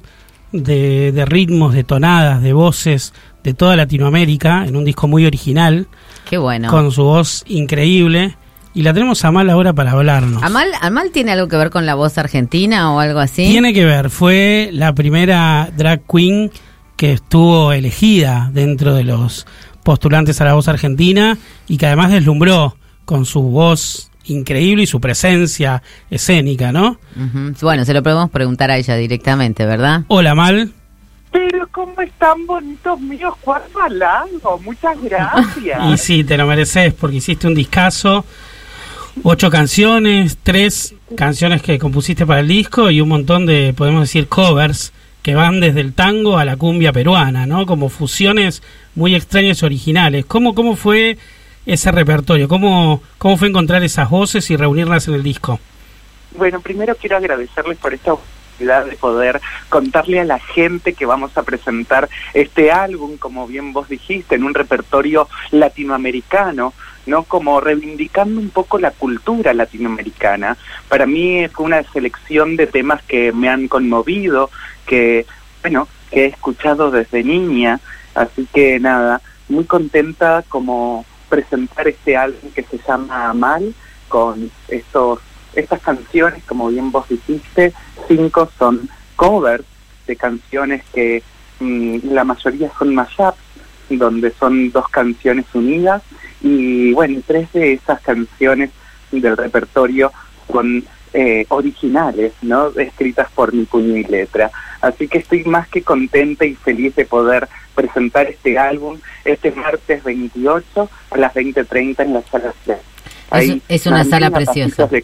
de, de ritmos, de tonadas, de voces de toda Latinoamérica en un disco muy original, Qué bueno. con su voz increíble. Y la tenemos a mal ahora para hablarnos. ¿Amal, ¿Amal tiene algo que ver con la voz argentina o algo así? Tiene que ver, fue la primera drag queen que estuvo elegida dentro de los postulantes a la voz argentina y que además deslumbró con su voz increíble y su presencia escénica, ¿no? Bueno, se lo podemos preguntar a ella directamente, ¿verdad? Hola, Mal. Pero cómo están bonitos míos, cuarto largo, muchas gracias. Y sí, te lo mereces porque hiciste un discazo. Ocho canciones, tres canciones que compusiste para el disco y un montón de, podemos decir, covers que van desde el tango a la cumbia peruana, ¿no? Como fusiones muy extrañas y originales. ¿Cómo, cómo fue ese repertorio? ¿Cómo, ¿Cómo fue encontrar esas voces y reunirlas en el disco? Bueno, primero quiero agradecerles por esta de poder contarle a la gente que vamos a presentar este álbum, como bien vos dijiste, en un repertorio latinoamericano, ¿no? Como reivindicando un poco la cultura latinoamericana. Para mí fue una selección de temas que me han conmovido, que, bueno, que he escuchado desde niña, así que nada, muy contenta como presentar este álbum que se llama Amal con estos estas canciones, como bien vos dijiste, cinco son covers de canciones que mm, la mayoría son mashups, donde son dos canciones unidas, y bueno, tres de esas canciones del repertorio son eh, originales, ¿no? Escritas por mi puño y letra. Así que estoy más que contenta y feliz de poder presentar este álbum este martes 28 a las 20.30 en la sala 3. Es- es una sala preciosa. De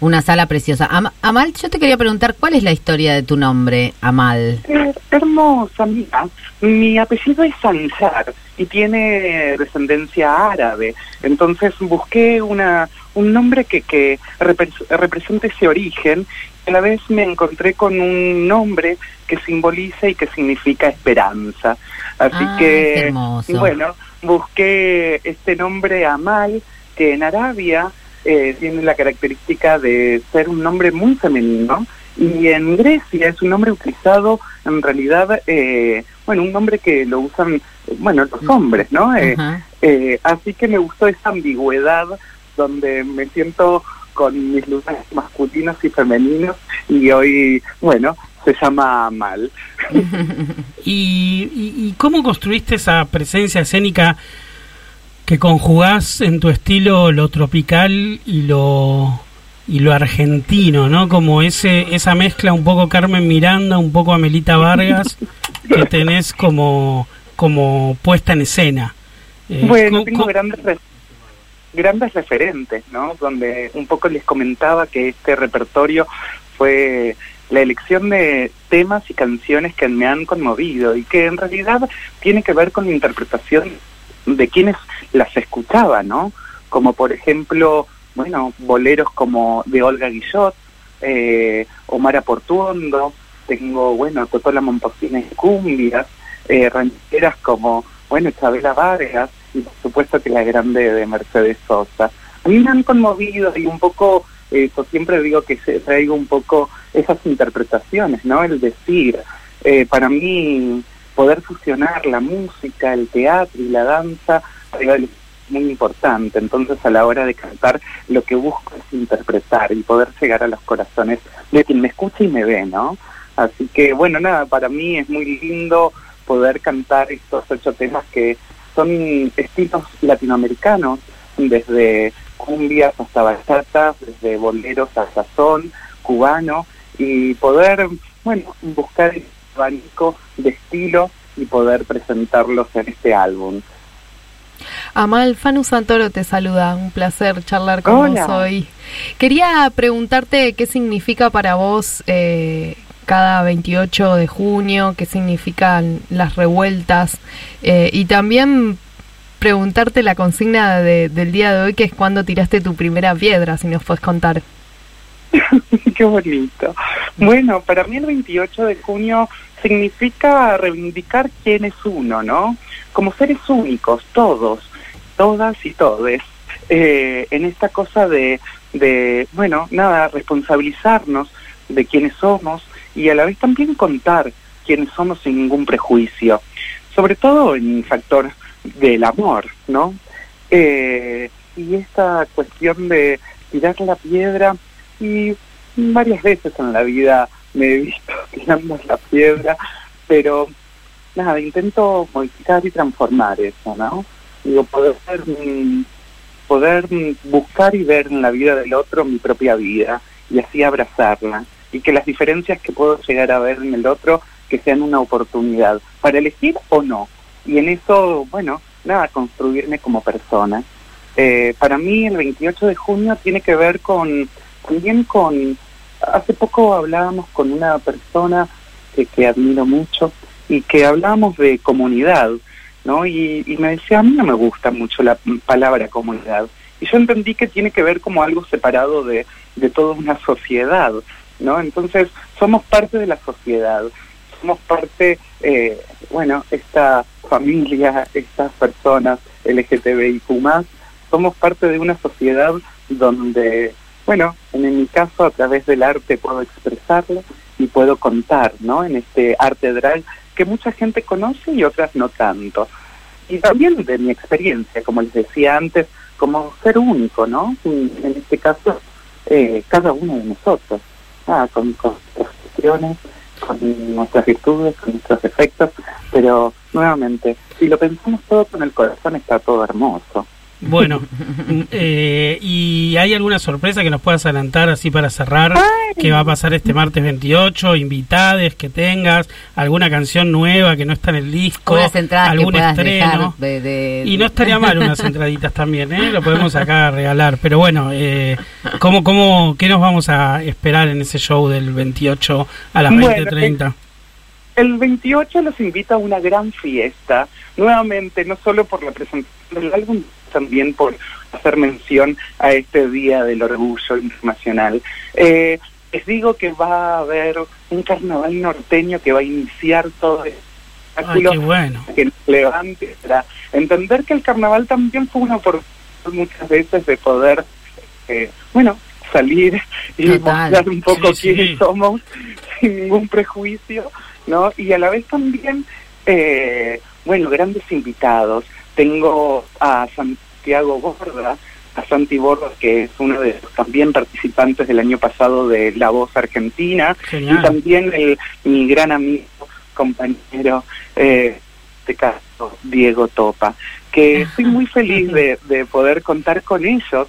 Una sala preciosa. Am- Amal, yo te quería preguntar, ¿cuál es la historia de tu nombre, Amal? Eh, hermosa, mira. Mi apellido es Sanjar y tiene descendencia árabe. Entonces busqué una un nombre que, que repres- represente ese origen. Y a la vez me encontré con un nombre que simboliza y que significa esperanza. Así Ah, que, bueno, busqué este nombre Amal, que en Arabia eh, tiene la característica de ser un nombre muy femenino y en Grecia es un nombre utilizado en realidad, eh, bueno, un nombre que lo usan, eh, bueno, los hombres, ¿no? Eh, eh, así que me gustó esa ambigüedad donde me siento con mis lugares masculinos y femeninos y hoy, bueno, se llama Amal. ¿Y, y, y cómo construiste esa presencia escénica que conjugás en tu estilo lo tropical y lo y lo argentino, ¿no? Como ese esa mezcla un poco Carmen Miranda, un poco Amelita Vargas que tenés como como puesta en escena. Eh, Bueno, ¿cómo- tengo grandes, re- grandes referentes, ¿no? Donde un poco les comentaba que este repertorio fue la elección de temas y canciones que me han conmovido y que en realidad tiene que ver con la interpretación de quienes las escuchaba, ¿no? Como por ejemplo, bueno, boleros como de Olga Guillot, eh, Omar Portuondo, tengo, bueno, Totola Momposina y Cumbias, eh, rancheras como, bueno, Chabela Vargas y por supuesto que la grande de Mercedes Sosa. A mí me han conmovido y un poco, eh, yo siempre digo que traigo un poco esas interpretaciones, ¿no? El decir, eh, para mí poder fusionar la música, el teatro y la danza es muy importante. Entonces a la hora de cantar lo que busco es interpretar y poder llegar a los corazones de quien me escucha y me ve, ¿no? Así que bueno, nada, para mí es muy lindo poder cantar estos ocho temas que son estilos latinoamericanos, desde cumbias hasta bachatas, desde boleros hasta son, cubano, y poder, bueno, buscar abanico de estilos y poder presentarlos en este álbum. Amal Fanu Santoro te saluda, un placer charlar con Hola. vos hoy. Quería preguntarte qué significa para vos eh, cada 28 de junio, qué significan las revueltas eh, y también preguntarte la consigna de- del día de hoy, que es cuando tiraste tu primera piedra, si nos puedes contar. Qué bonito. Bueno, para mí el 28 de junio significa reivindicar quién es uno, ¿no? Como seres únicos, todos, todas y todes, eh, en esta cosa de, de, bueno, nada, responsabilizarnos de quiénes somos y a la vez también contar quiénes somos sin ningún prejuicio, sobre todo en el factor del amor, ¿no? Eh, y esta cuestión de tirar la piedra y varias veces en la vida me he visto tirando la piedra, pero nada, intento modificar y transformar eso, ¿no? Digo, poder, poder buscar y ver en la vida del otro mi propia vida y así abrazarla y que las diferencias que puedo llegar a ver en el otro que sean una oportunidad para elegir o no. Y en eso, bueno, nada, construirme como persona. Eh, para mí el 28 de junio tiene que ver con también con hace poco hablábamos con una persona que, que admiro mucho y que hablábamos de comunidad no y, me decía a mí no me gusta mucho la palabra comunidad y yo entendí que tiene que ver como algo separado de, de toda una sociedad no entonces somos parte de la sociedad somos parte eh, bueno esta familia estas personas LGTBIQ somos parte de una sociedad donde bueno, en mi caso a través del arte puedo expresarlo y puedo contar, ¿no? En este arte drag que mucha gente conoce y otras no tanto. Y también de mi experiencia, como les decía antes, como ser único, ¿no? En este caso, eh, cada uno de nosotros, ah, con, con nuestras cuestiones, con nuestras virtudes, con nuestros defectos, pero nuevamente, si lo pensamos todo con el corazón está todo hermoso. Bueno, mm, eh, ¿y hay alguna sorpresa que nos puedas adelantar así para cerrar? ¿Qué va a pasar este martes 28? ¿Invitades que tengas? ¿Alguna canción nueva que no está en el disco? Unas entradas ¿Algún estreno? de- de- Y no estaría mal unas entraditas también, ¿eh? Lo podemos acá regalar. Pero bueno, eh, ¿cómo, cómo, ¿qué nos vamos a esperar en ese show del 28 a las Bueno, 20.30? El 28 los invita a una gran fiesta, nuevamente, no solo por la presentación del álbum, también por hacer mención a este Día del Orgullo Internacional. Eh, les digo que va a haber un carnaval norteño que va a iniciar todo el Ay, qué bueno. que nos levante para entender que el carnaval también fue una oportunidad muchas veces de poder, eh, bueno, salir y Total. mostrar un poco Sí, sí. quiénes somos sin ningún prejuicio, ¿no? Y a la vez también, eh, bueno, grandes invitados. Tengo a Santiago Borda, a Santi Borda, que es uno de los también participantes del año pasado de La Voz Argentina, Genial. y también el, mi gran amigo, compañero, eh, este caso, Diego Topa, que estoy muy feliz de, de poder contar con ellos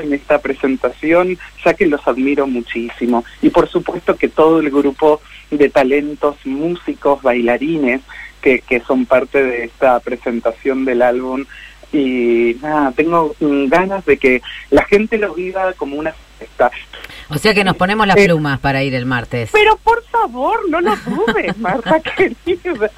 en esta presentación, ya que los admiro muchísimo. Y por supuesto que todo el grupo de talentos, músicos, bailarines, que, que son parte de esta presentación del álbum. Y nada, tengo mm, ganas de que la gente lo viva como una fiesta. O sea que nos ponemos las Eh, plumas para ir el martes. Pero por favor, no lo dudes, Marta querida.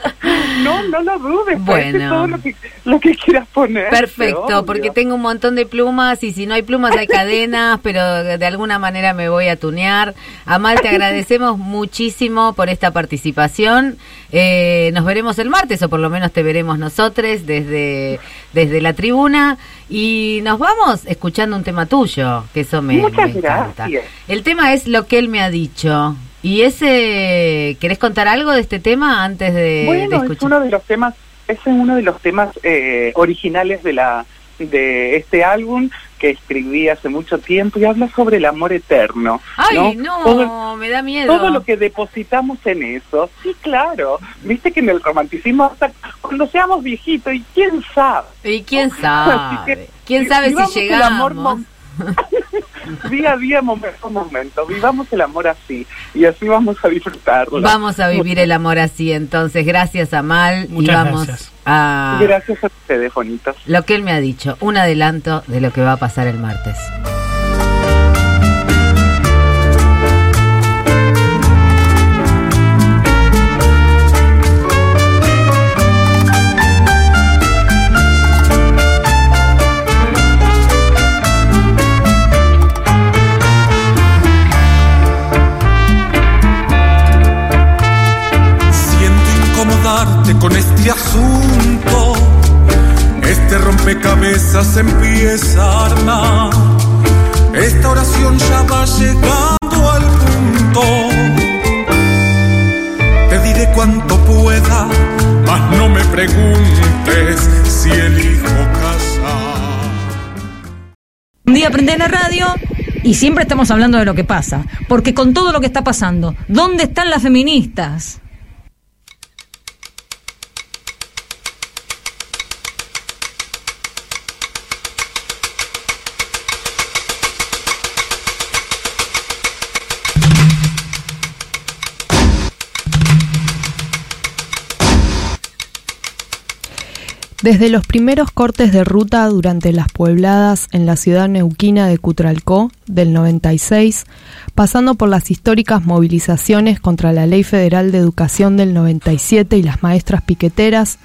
No, no lo dudes. Bueno. todo lo que, lo que quieras poner. Perfecto, obvio. porque tengo un montón de plumas y si no hay plumas hay cadenas, pero de alguna manera me voy a tunear. Amal, te agradecemos muchísimo por esta participación. Eh, nos veremos el martes, o por lo menos te veremos nosotros desde, desde la tribuna. Y nos vamos escuchando un tema tuyo, que eso me, Muchas me encanta. gracias. El tema es lo que él me ha dicho. ¿Y ese, querés contar algo de este tema antes de, de Bueno, es escuchar? uno de los temas, es uno de los temas eh, originales de la de este álbum que escribí hace mucho tiempo y habla sobre el amor eterno. Ay, no, Todo- me da miedo. todo lo que depositamos en eso, sí, claro. Viste que en el romanticismo, hasta cuando seamos viejitos, y quién sabe. ¿Y quién sabe? que, ¿Quién sabe si el amor llegamos? día a día, momento a momento. Vivamos el amor así y así vamos a disfrutarlo. Vamos a vivir el amor así, entonces. Gracias, Amal. y Muchas vamos gracias. a Gracias a ustedes, bonitos. lo que él me ha dicho, un adelanto de lo que va a pasar el martes. Este asunto. Este rompecabezas empieza a armar. Esta oración ya va llegando al punto. Te diré cuanto pueda, mas no me preguntes si elijo casar. Un día prendés la radio y siempre estamos hablando de lo que pasa. Porque con todo lo que está pasando, ¿dónde están las feministas? Desde los primeros cortes de ruta durante las puebladas en la ciudad neuquina de Cutralcó del 96, pasando por las históricas movilizaciones contra la Ley Federal de Educación del 97 y las maestras piqueteras,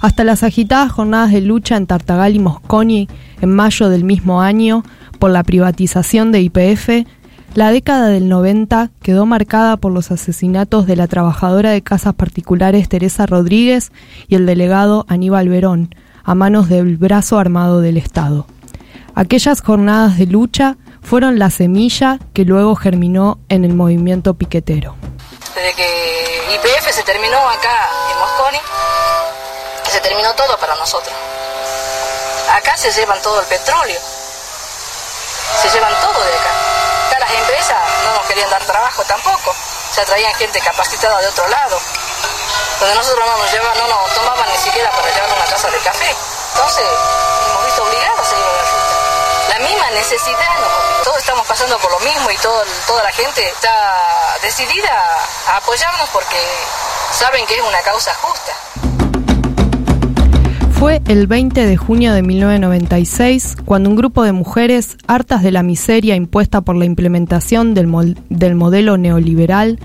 hasta las agitadas jornadas de lucha en Tartagal y Mosconi en mayo del mismo año por la privatización de IPF, la década del 90 quedó marcada por los asesinatos de la trabajadora de casas particulares Teresa Rodríguez y el delegado Aníbal Verón, a manos del brazo armado del Estado. Aquellas jornadas de lucha fueron la semilla que luego germinó en el movimiento piquetero. Desde que IPF se terminó acá en Mosconi, se terminó todo para nosotros. Acá se llevan todo el petróleo, se llevan todo de acá. Las empresas no nos querían dar trabajo tampoco, se traían gente capacitada de otro lado, donde nosotros no nos llevaban, no nos tomaban ni siquiera para llevar una taza de café. Entonces, hemos visto obligados a seguir la ruta. La misma necesidad obligó. Todos estamos pasando por lo mismo y toda la gente está decidida a apoyarnos porque saben que es una causa justa. Fue el 20 de junio de 1996 cuando un grupo de mujeres, hartas de la miseria impuesta por la implementación del, modelo neoliberal,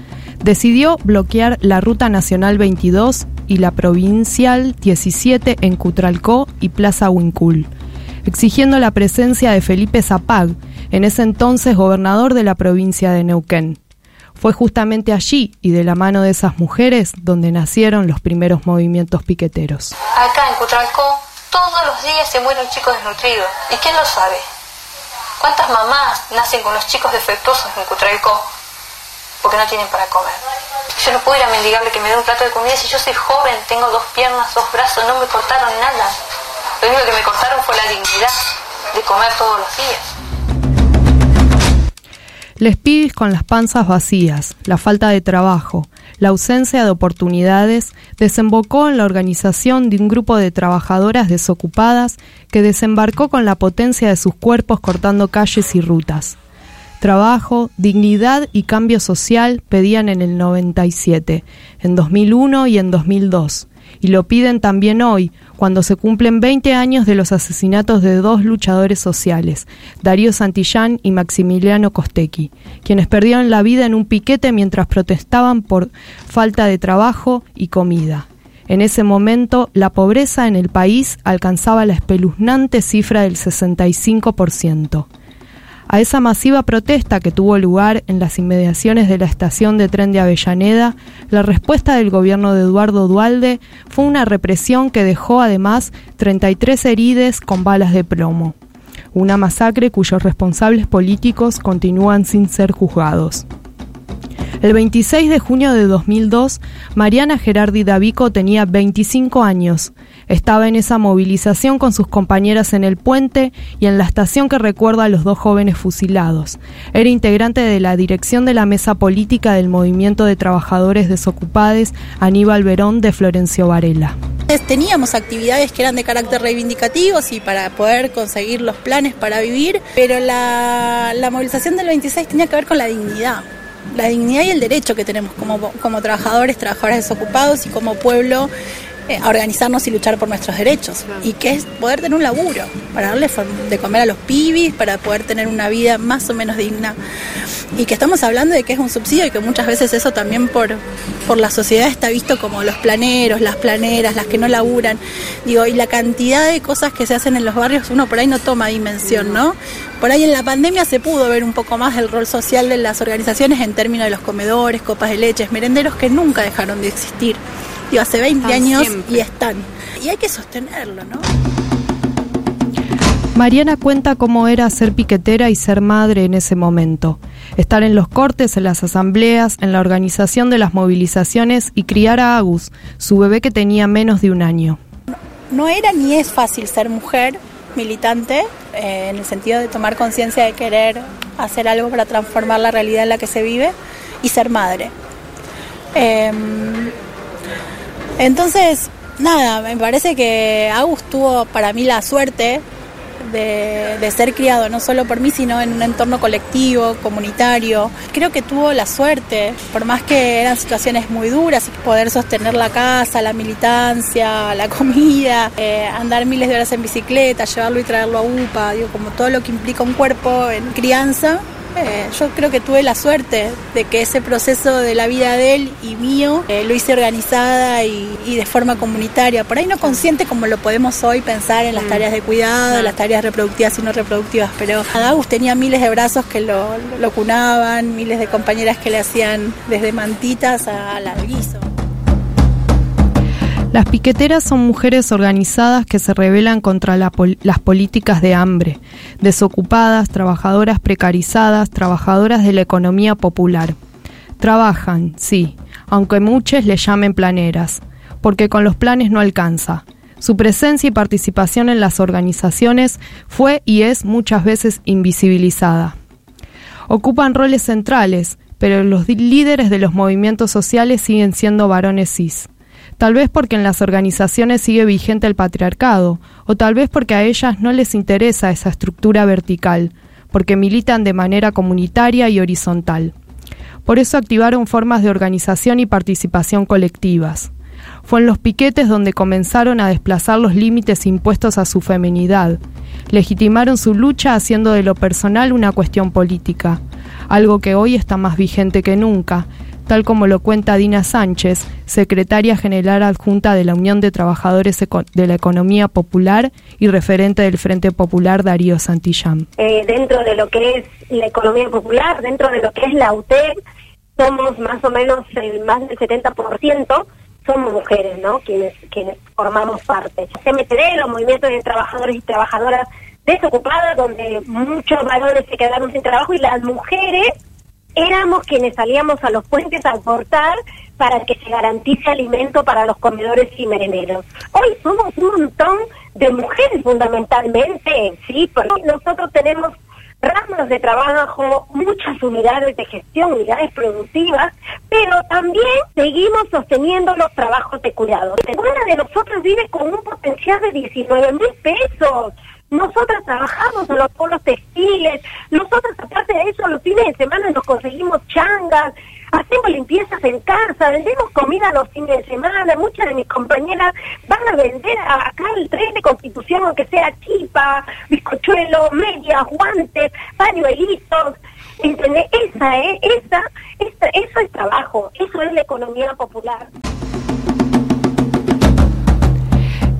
decidió bloquear la Ruta Nacional 22 y la Provincial 17 en Cutralcó y Plaza Huincul, exigiendo la presencia de Felipe Zapag, en ese entonces gobernador de la provincia de Neuquén. Fue justamente allí y de la mano de esas mujeres donde nacieron los primeros movimientos piqueteros. Acá en Cutralcó todos los días se muere un chico desnutrido. ¿Y quién lo sabe? ¿Cuántas mamás nacen con los chicos defectuosos en Cutralcó? Porque no tienen para comer. Yo no puedo ir a mendigarle que me dé un plato de comida si yo soy joven, tengo dos piernas, dos brazos, no me cortaron nada. Lo único que me cortaron fue la dignidad de comer todos los días. Les pibis con las panzas vacías, la falta de trabajo, la ausencia de oportunidades, desembocó en la organización de un grupo de trabajadoras desocupadas que desembarcó con la potencia de sus cuerpos cortando calles y rutas. Trabajo, dignidad y cambio social pedían en el 97, en 2001 y en 2002, y lo piden también hoy, cuando se cumplen 20 años de los asesinatos de dos luchadores sociales, Darío Santillán y Maximiliano Costequi, quienes perdieron la vida en un piquete mientras protestaban por falta de trabajo y comida. En ese momento, la pobreza en el país alcanzaba la espeluznante cifra del 65%. A esa masiva protesta que tuvo lugar en las inmediaciones de la estación de tren de Avellaneda, la respuesta del gobierno de Eduardo Dualde fue una represión que dejó además 33 herides con balas de plomo. Una masacre cuyos responsables políticos continúan sin ser juzgados. El 26 de junio de 2002, Mariana Gerardi Davico tenía 25 años. Estaba en esa movilización con sus compañeras en el puente y en la estación que recuerda a los dos jóvenes fusilados. Era integrante de la dirección de la mesa política del Movimiento de Trabajadores Desocupados Aníbal Verón de Florencio Varela. Teníamos actividades que eran de carácter reivindicativos y para poder conseguir los planes para vivir, pero la, movilización del 26 tenía que ver con la dignidad la dignidad y el derecho que tenemos como, como trabajadores, trabajadoras desocupados y como pueblo a organizarnos y luchar por nuestros derechos. Y que es poder tener un laburo, para darle de comer a los pibis, para poder tener una vida más o menos digna. Y que estamos hablando de que es un subsidio y que muchas veces eso también por, por la sociedad está visto como los planeros, las planeras, las que no laburan. Digo, y la cantidad de cosas que se hacen en los barrios, uno por ahí no toma dimensión, ¿no? Por ahí en la pandemia se pudo ver un poco más el rol social de las organizaciones en términos de los comedores, copas de leches, merenderos que nunca dejaron de existir. Digo, hace 20 años y están. Y hay que sostenerlo, ¿no? Mariana cuenta cómo era ser piquetera y ser madre en ese momento. Estar en los cortes, en las asambleas, en la organización de las movilizaciones y criar a Agus, su bebé que tenía menos de un año. No era ni es fácil ser mujer, militante, eh, en el sentido de tomar conciencia de querer hacer algo para transformar la realidad en la que se vive y ser madre. Em, entonces, nada, me parece que Agus tuvo para mí la suerte de, ser criado no solo por mí, sino en un entorno colectivo, comunitario. Creo que tuvo la suerte, por más que eran situaciones muy duras, poder sostener la casa, la militancia, la comida, eh, andar miles de horas en bicicleta, llevarlo y traerlo a UPA, digo, como todo lo que implica un cuerpo en crianza eh, yo creo que tuve la suerte de que ese proceso de la vida de él y mío eh, lo hice organizada y, de forma comunitaria. Por ahí no consciente como lo podemos hoy pensar en las mm. tareas de cuidado, las tareas reproductivas y no reproductivas, pero Adagus tenía miles de brazos que lo, lo cunaban, miles de compañeras que le hacían desde mantitas al guiso. Las piqueteras son mujeres organizadas que se rebelan contra las políticas de hambre, desocupadas, trabajadoras precarizadas, trabajadoras de la economía popular. Trabajan, sí, aunque muchos le llamen planeras, porque con los planes no alcanza. Su presencia y participación en las organizaciones fue y es muchas veces invisibilizada. Ocupan roles centrales, pero los líderes de los movimientos sociales siguen siendo varones cis tal vez porque en las organizaciones sigue vigente el patriarcado, o tal vez porque a ellas no les interesa esa estructura vertical, porque militan de manera comunitaria y horizontal. Por eso activaron formas de organización y participación colectivas. Fue en los piquetes donde comenzaron a desplazar los límites impuestos a su feminidad. Legitimaron su lucha haciendo de lo personal una cuestión política, algo que hoy está más vigente que nunca, tal como lo cuenta Dina Sánchez, secretaria general adjunta de la Unión de Trabajadores de la Economía Popular y referente del Frente Popular Darío Santillán. Eh, dentro de lo que es la economía popular, dentro de lo que es la UTEC, somos más o menos el más del 70% somos mujeres, ¿no? Quienes, quienes formamos parte. CMTD, los movimientos de trabajadores y trabajadoras desocupadas, donde muchos varones se quedaron sin trabajo y las mujeres éramos quienes salíamos a los puentes a aportar para que se garantice alimento para los comedores y merenderos. Hoy somos un montón de mujeres fundamentalmente, sí, porque nosotros tenemos ramas de trabajo, muchas unidades de gestión, unidades productivas, pero también seguimos sosteniendo los trabajos de cuidado. Una de nosotros vive con un potencial de 19 mil pesos. Nosotras trabajamos en los polos textiles, nosotros aparte de eso los fines de semana nos conseguimos changas, hacemos limpiezas en casa, vendemos comida los fines de semana, muchas de mis compañeras van a vender acá el tren de constitución, aunque sea chipa, bizcochuelo, medias, guantes, pañuelitos, ¿entendés? Esa, ¿eh? Esa, esa, eso es trabajo, eso es la economía popular.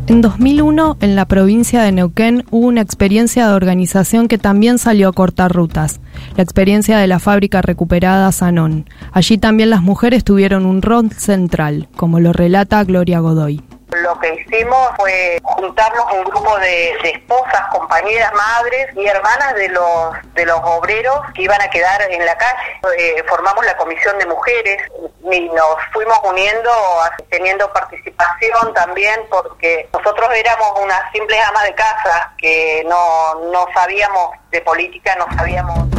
En 2001, en la provincia de Neuquén, hubo una experiencia de organización que también salió a cortar rutas, la experiencia de la fábrica recuperada Sanón. Allí también las mujeres tuvieron un rol central, como lo relata Gloria Godoy. Lo que hicimos fue juntarnos un grupo de, de esposas, compañeras, madres y hermanas de los de los obreros que iban a quedar en la calle. Eh, formamos la comisión de mujeres y nos fuimos uniendo, teniendo participación también, porque nosotros éramos unas simples amas de casa que no, no sabíamos de política, no sabíamos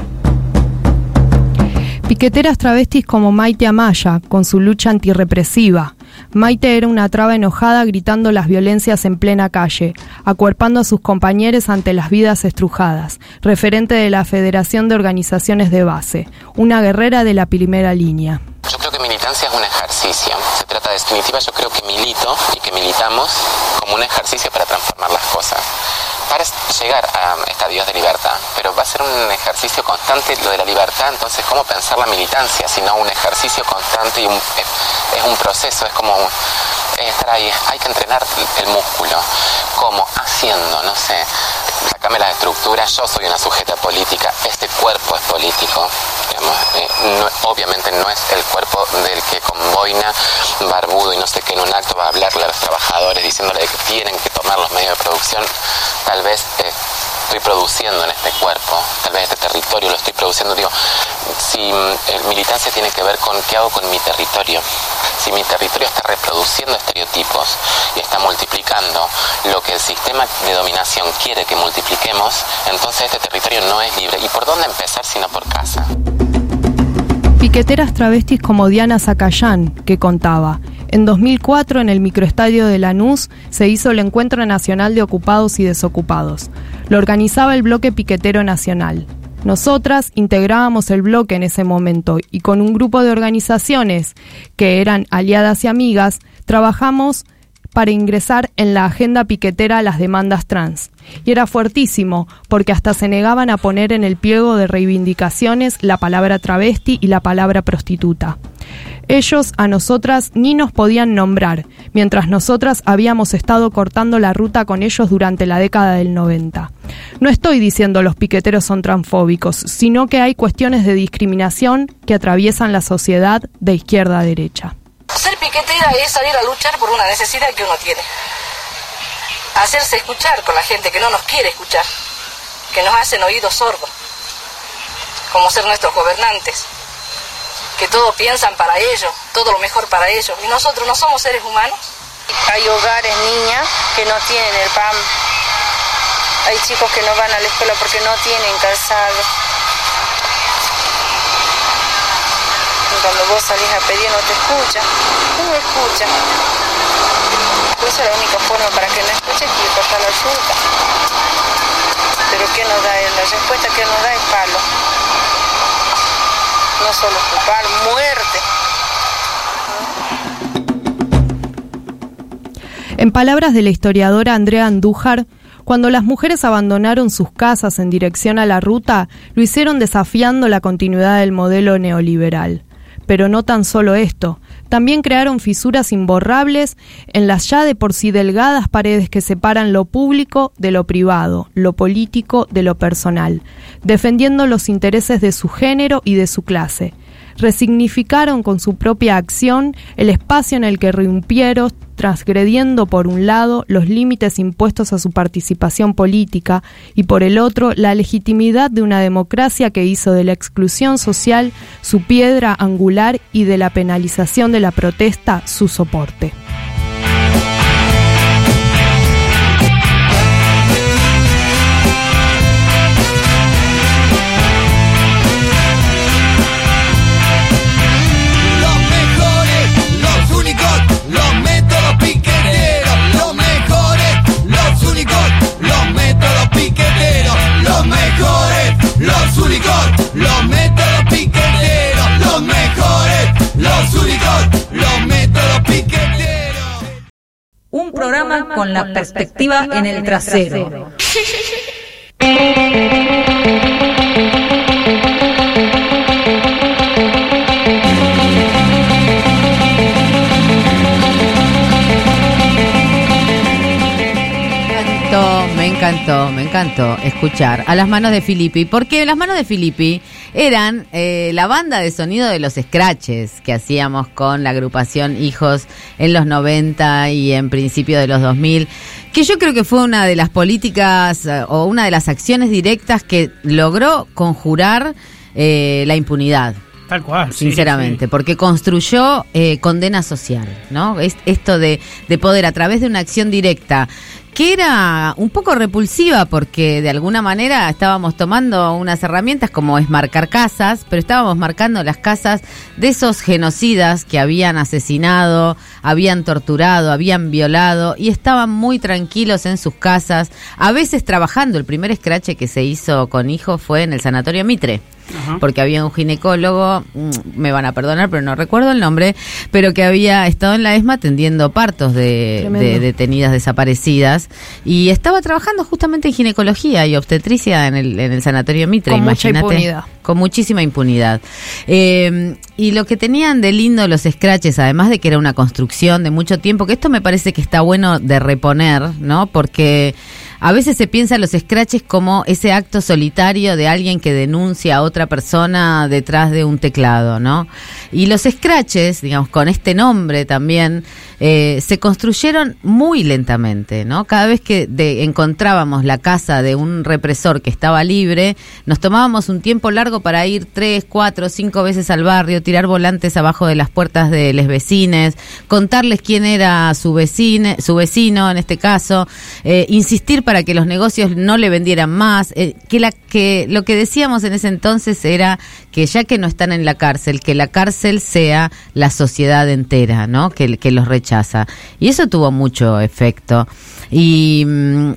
Piqueteras travestis como Maite Amaya, con su lucha antirrepresiva. Maite era una traba enojada gritando las violencias en plena calle, acuerpando a sus compañeros ante las vidas estrujadas, referente de la Federación de Organizaciones de Base, una guerrera de la primera línea. Yo creo que militancia es un ejercicio. Se trata, de definitiva, yo creo que milito y que militamos como un ejercicio para transformar las cosas para llegar a estadios de libertad, pero va a ser un ejercicio constante lo de la libertad, entonces cómo pensar la militancia, sino un ejercicio constante y un, es, un proceso, es como estar ahí, hay que entrenar el músculo, como haciendo, no sé, sacame las estructuras, yo soy una sujeta política, este cuerpo es político, eh, obviamente no es el cuerpo del que con boina, barbudo y no sé qué en un acto va a hablarle a los trabajadores diciéndole que tienen que tomar los medios de producción, tal vez eh, estoy produciendo en este cuerpo, tal vez este territorio lo estoy produciendo, digo, si mm, militancia tiene que ver con qué hago con mi territorio, si mi territorio está reproduciendo estereotipos y está multiplicando lo que el sistema de dominación quiere que multipliquemos, entonces este territorio no es libre. ¿Y por dónde empezar sino por casa? Piqueteras travestis como Diana Zacayán, que contaba, en 2004, en el microestadio de Lanús, se hizo el Encuentro Nacional de Ocupados y Desocupados. Lo organizaba el Bloque Piquetero Nacional. Nosotras integrábamos el bloque en ese momento y con un grupo de organizaciones que eran aliadas y amigas, trabajamos para ingresar en la agenda piquetera las demandas trans. Y era fuertísimo, porque hasta se negaban a poner en el pliego de reivindicaciones la palabra travesti y la palabra prostituta. Ellos a nosotras ni nos podían nombrar, mientras nosotras habíamos estado cortando la ruta con ellos durante la década del 90. No estoy diciendo los piqueteros son transfóbicos, sino que hay cuestiones de discriminación que atraviesan la sociedad de izquierda a derecha. Ser piquetera es salir a luchar por una necesidad que uno tiene. Hacerse escuchar con la gente que no nos quiere escuchar, que nos hacen oídos sordos, como ser nuestros gobernantes que todo piensan para ellos, todo lo mejor para ellos. Y nosotros no somos seres humanos. Hay hogares, niñas, que no tienen el pan. Hay chicos que no van a la escuela porque no tienen calzado. Cuando vos salís a pedir no te escuchan. No escuchan. Por eso la única forma para que no escuchen es que cortar la fruta. Pero ¿qué nos da? La respuesta que nos da es palo no solo ocupar, muerte. En palabras de la historiadora Andrea Andújar, cuando las mujeres abandonaron sus casas en dirección a la ruta, lo hicieron desafiando la continuidad del modelo neoliberal. Pero no tan solo esto, también crearon fisuras imborrables en las ya de por sí delgadas paredes que separan lo público de lo privado, lo político de lo personal, defendiendo los intereses de su género y de su clase, resignificaron con su propia acción el espacio en el que irrumpieron, transgrediendo por un lado los límites impuestos a su participación política y por el otro la legitimidad de una democracia que hizo de la exclusión social su piedra angular y de la penalización de la protesta su soporte. Un programa con la perspectiva en el trasero. encantó, me encantó escuchar a las manos de Filippi, porque las manos de Filippi eran eh, la banda de sonido de los scratches que hacíamos con la agrupación Hijos en los 90 y en principio de los 2000, que yo creo que fue una de las políticas eh, o una de las acciones directas que logró conjurar eh, la impunidad. Tal cual. sí, Sinceramente, porque construyó eh, condena social, ¿no? Es esto de, de poder a través de una acción directa que era un poco repulsiva porque de alguna manera estábamos tomando unas herramientas como es marcar casas, pero estábamos marcando las casas de esos genocidas que habían asesinado, habían torturado, habían violado y estaban muy tranquilos en sus casas, a veces trabajando. El primer escrache que se hizo con hijos fue en el Sanatorio Mitre porque había un ginecólogo, mm, me van a perdonar, pero no recuerdo el nombre, pero que había estado en la ESMA atendiendo partos de, detenidas desaparecidas y estaba trabajando justamente en ginecología y obstetricia en el, en el sanatorio Mitre, Con mucha imagínate. impunidad. Con muchísima impunidad. Eh, y lo que tenían de lindo los scratches, además de que era una construcción de mucho tiempo, que esto me parece que está bueno de reponer, ¿no? Porque a veces se piensa en los scratches como ese acto solitario de alguien que denuncia a otra persona detrás de un teclado, ¿no? Y los scratches, digamos, con este nombre también, eh, se construyeron muy lentamente, ¿no? Cada vez que encontrábamos la casa de un represor que estaba libre, nos tomábamos un tiempo largo para ir tres, cuatro, cinco veces al barrio, tirar volantes abajo de las puertas de los vecines, contarles quién era su vecino, su vecino en este caso, eh, insistir para que los negocios no le vendieran más, eh, que lo que decíamos en ese entonces era que ya que no están en la cárcel, que la cárcel sea la sociedad entera, ¿no? Que, los Y eso tuvo mucho efecto. Y mm,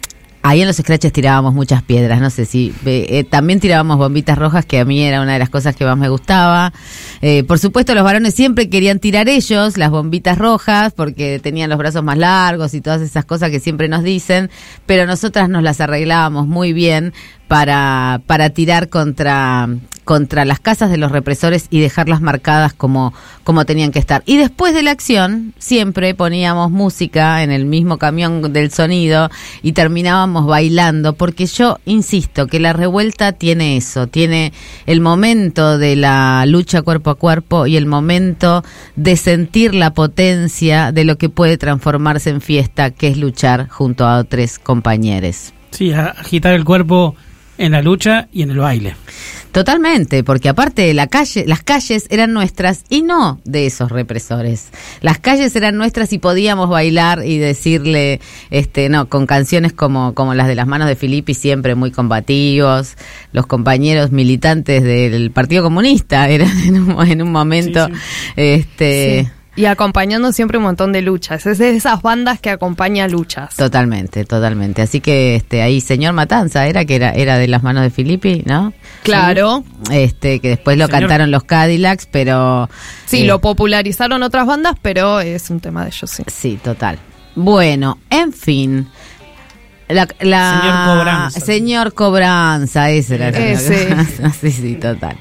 Ahí en los scratches tirábamos muchas piedras, no sé si. eh, eh, también tirábamos bombitas rojas, que a mí era una de las cosas que más me gustaba. Eh, por supuesto, los varones siempre querían tirar ellos las bombitas rojas, porque tenían los brazos más largos y todas esas cosas que siempre nos dicen, pero nosotras nos las arreglábamos muy bien para, para tirar contra, contra las casas de los represores y dejarlas marcadas como, como tenían que estar. Y después de la acción, siempre poníamos música en el mismo camión del sonido y terminábamos bailando, porque yo insisto que la revuelta tiene eso, tiene el momento de la lucha cuerpo a cuerpo y el momento de sentir la potencia de lo que puede transformarse en fiesta, que es luchar junto a otros compañeros. Sí, agitar el cuerpo en la lucha y en el baile. Totalmente, porque aparte la calle, las calles eran nuestras y no de esos represores. Las calles eran nuestras y podíamos bailar y decirle, este, no, con canciones como, como las de las manos de Filippi, siempre muy combativos. Los compañeros militantes del Partido Comunista eran en un, en un momento, este. Sí. Y acompañando siempre un montón de luchas. Es de esas bandas que acompaña luchas. Totalmente, totalmente. Así que este ahí señor Matanza era que era era de las manos de Filippi, ¿no? Claro. Este que después lo Señor. cantaron los Cadillacs, pero Sí, eh, lo popularizaron otras bandas, pero es un tema de ellos, sí. Sí, total. Bueno, en fin. La, la- Señor Cobranza. Señor Cobranza, ese era. el Ese. Sí, sí, total.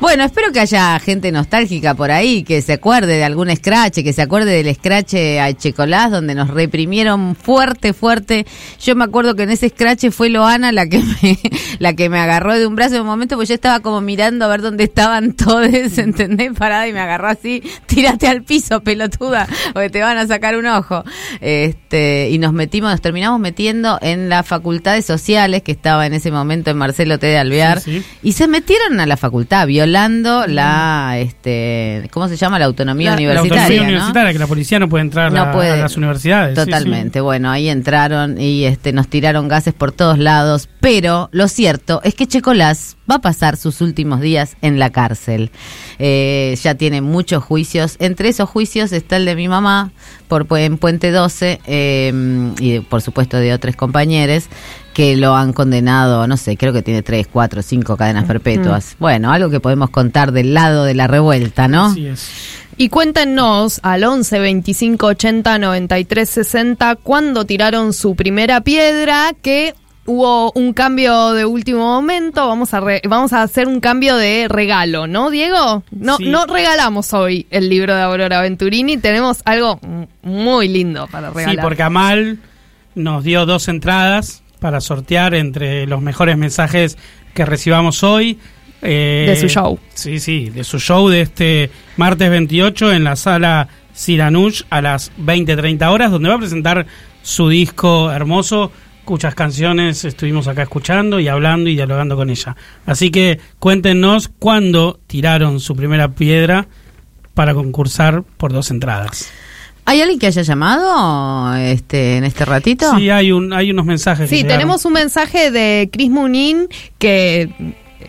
Bueno, espero que haya gente nostálgica por ahí, que se acuerde de algún scratch, que se acuerde del scratch a Checolás, donde nos reprimieron fuerte, fuerte. Yo me acuerdo que en ese scratch fue Loana la que me, la que me agarró de un brazo en un momento, porque yo estaba como mirando a ver dónde estaban todos, ¿entendés? Parada y me agarró así, tírate al piso, pelotuda, porque te van a sacar un ojo. Este, y nos metimos, nos terminamos metiendo en las facultades sociales que estaba en ese momento en Marcelo T. de Alvear, Sí, sí. y se metieron a la facultad, violando la, este, ¿cómo se llama? La autonomía La- la universitaria. autonomía ¿no? universitaria, que la policía no puede entrar No a, puede. a las universidades. sí. Totalmente. Bueno, ahí entraron y este nos tiraron gases por todos lados, pero lo cierto es que Checolás va a pasar sus últimos días en la cárcel. Eh, ya tiene muchos juicios. Entre esos juicios está el de mi mamá por en Puente 12 eh, y por supuesto de otros compañeros que lo han condenado, no sé, creo que tiene tres, cuatro, cinco cadenas perpetuas. Bueno, algo que podemos contar del lado de la revuelta, ¿no? Así es. Y cuéntenos al 11 25 80 93 60 cuándo tiraron su primera piedra, que hubo un cambio de último momento. Vamos a, re- vamos a hacer un cambio de regalo, ¿no, Diego? No, Sí. no regalamos hoy el libro de Aurora Venturini, tenemos algo muy lindo para regalar. Sí, porque Amal nos dio dos entradas para sortear entre los mejores mensajes que recibamos hoy. eh, De su show. Sí, sí, de su show de este martes 28 en la sala Siranush a las 20-30 horas, donde va a presentar su disco hermoso, cuyas canciones estuvimos acá escuchando y hablando y dialogando con ella. Así que cuéntenos cuándo tiraron su primera piedra para concursar por dos entradas. ¿Hay alguien que haya llamado este en este ratito? Sí, hay, un, hay unos mensajes. Sí, tenemos un mensaje de Chris Munin, que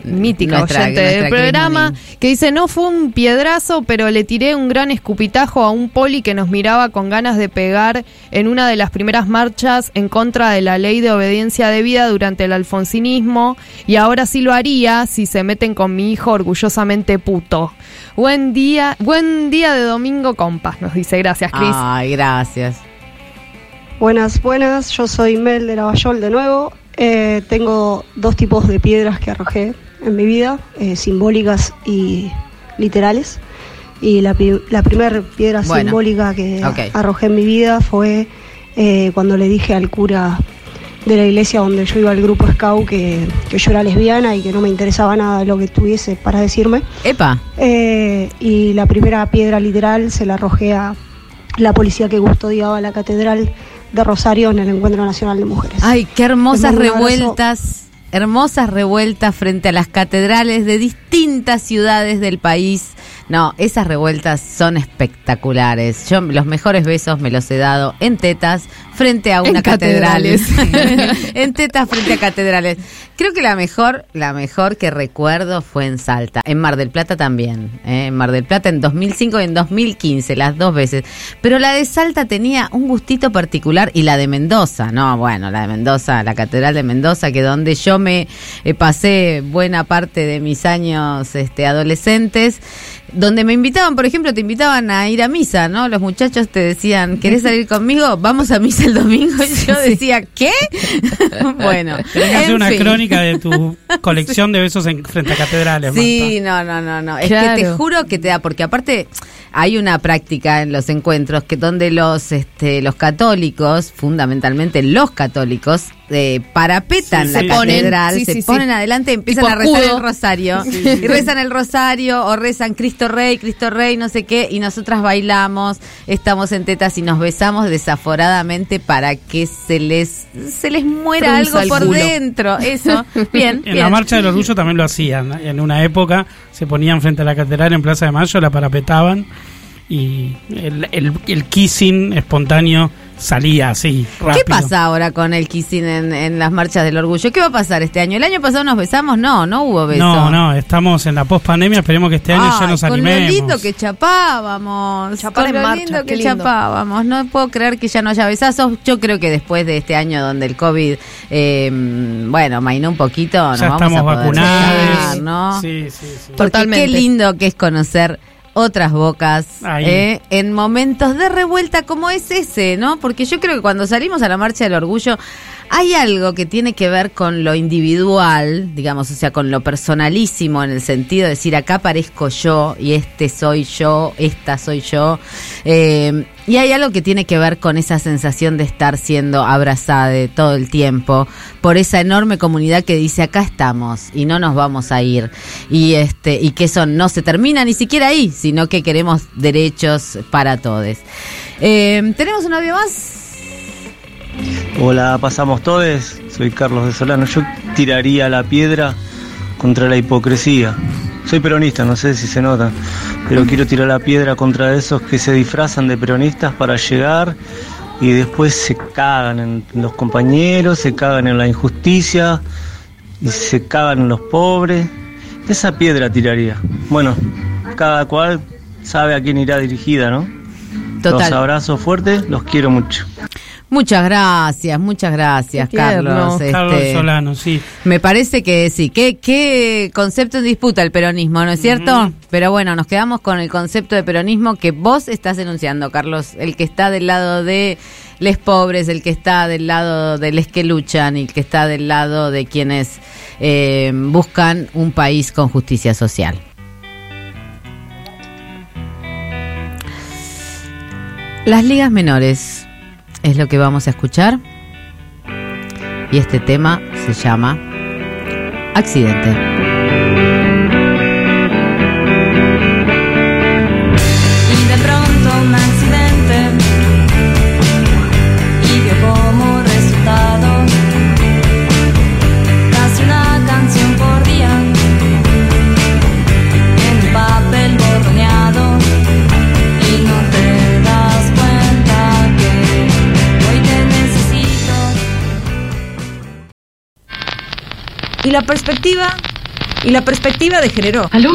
mítica Nuestra- oyente nuestra del Cris programa, que dice, no fue un piedrazo, pero le tiré un gran escupitajo a un poli que nos miraba con ganas de pegar en una de las primeras marchas en contra de la ley de obediencia debida durante el alfonsinismo, y ahora sí lo haría si se meten con mi hijo orgullosamente puto. Buen día, buen día de domingo, compas, nos dice, gracias, Chris. Ay, gracias. Buenas, buenas. Yo soy Mel de Lavallol de nuevo. Eh, tengo dos tipos de piedras que arrojé en mi vida, eh, simbólicas y literales. Y la, la primera piedra Bueno, simbólica que arrojé en mi vida fue eh, cuando le dije al cura de la iglesia donde yo iba al grupo Scout que, que yo era lesbiana y que no me interesaba nada lo que tuviese para decirme. Epa. Eh, y la primera piedra literal se la arrojé a la policía que custodiaba la catedral de Rosario en el Encuentro Nacional de Mujeres. Ay, qué hermosas revueltas, hermosas revueltas frente a las catedrales de distintas ciudades del país. No, esas revueltas son espectaculares. Yo los mejores besos me los he dado en tetas frente a una En catedral. catedrales. en tetas frente a catedrales. Creo que la mejor, la mejor que recuerdo fue en Salta, en Mar del Plata también, ¿eh? en Mar del Plata en 2005 y en 2015, las dos veces. Pero la de Salta tenía un gustito particular y la de Mendoza, no, bueno, la de Mendoza, la Catedral de Mendoza, que donde yo me eh, pasé buena parte de mis años este, adolescentes, donde me invitaban, por ejemplo, te invitaban a ir a misa, ¿no? Los muchachos te decían, ¿querés salir conmigo? Vamos a misa el domingo. Y yo decía, ¿qué? bueno, Tenés que hacer una fin. crónica de tu colección de besos en, frente a catedrales, Sí, no, no, no, no. Es que te juro que te da, porque aparte hay una práctica en los encuentros que donde los este, los católicos, fundamentalmente los católicos, eh, parapetan Sí, la se ponen, catedral, sí, se sí, ponen adelante, empiezan Tipo a rezar escudo. el rosario. Y rezan el rosario o rezan Cristo Rey, Cristo Rey, no sé qué, y nosotras bailamos, estamos en tetas y nos besamos desaforadamente para que se les se les muera algo por culo. dentro. Eso, bien, En bien. la Marcha del Orgullo también lo hacían. En una época se ponían frente a la catedral en Plaza de Mayo, la parapetaban y el, el, el kissing espontáneo salía así, rápido. ¿Qué pasa ahora con el kissing en, en las marchas del orgullo? ¿Qué va a pasar este año? ¿El año pasado nos besamos? No, no hubo beso. No, no, estamos en la post-pandemia, esperemos que este año ya Ay, nos con animemos. lo lindo que chapábamos. Chapar con en lo marcha, lindo que lindo. chapábamos. No puedo creer que ya no haya besazos. Yo creo que después de este año donde el COVID, eh, bueno, mainó un poquito, nos Ya vamos estamos a poder vacunados. besar, ¿no? Sí, sí, sí. Porque Totalmente. qué lindo que es conocer otras bocas. ¿eh? en momentos de revuelta como es ese, ¿no? Porque yo creo que cuando salimos a la marcha del orgullo hay algo que tiene que ver con lo individual, digamos, o sea, con lo personalísimo en el sentido de decir acá aparezco yo y este soy yo, esta soy yo. Eh, y hay algo que tiene que ver con esa sensación de estar siendo abrazada de todo el tiempo por esa enorme comunidad que dice acá estamos y no nos vamos a ir y este y que eso no se termina ni siquiera ahí, sino que queremos derechos para todos. Eh, Tenemos un audio más. Hola, pasamos todos. Soy Carlos de Solano. Yo tiraría la piedra contra la hipocresía. Soy peronista, no sé si se nota, pero quiero tirar la piedra contra esos que se disfrazan de peronistas para llegar y después se cagan en los compañeros, se cagan en la injusticia y se cagan en los pobres. Esa piedra tiraría. Bueno, cada cual sabe a quién irá dirigida, ¿no? Total. Los abrazo fuertes, los quiero mucho. Muchas gracias, muchas gracias, tierno. Carlos. este, Carlos Solano, sí. Me parece que sí. ¿Qué, qué concepto en disputa el peronismo, no es cierto? Pero bueno, nos quedamos con el concepto de peronismo que vos estás enunciando, Carlos. El que está del lado de les pobres, el que está del lado de les que luchan y el que está del lado de quienes eh, buscan un país con justicia social. Las ligas menores es lo que vamos a escuchar. Y este tema se llama Accidente. Y la perspectiva, y la perspectiva degeneró. ¿Aló?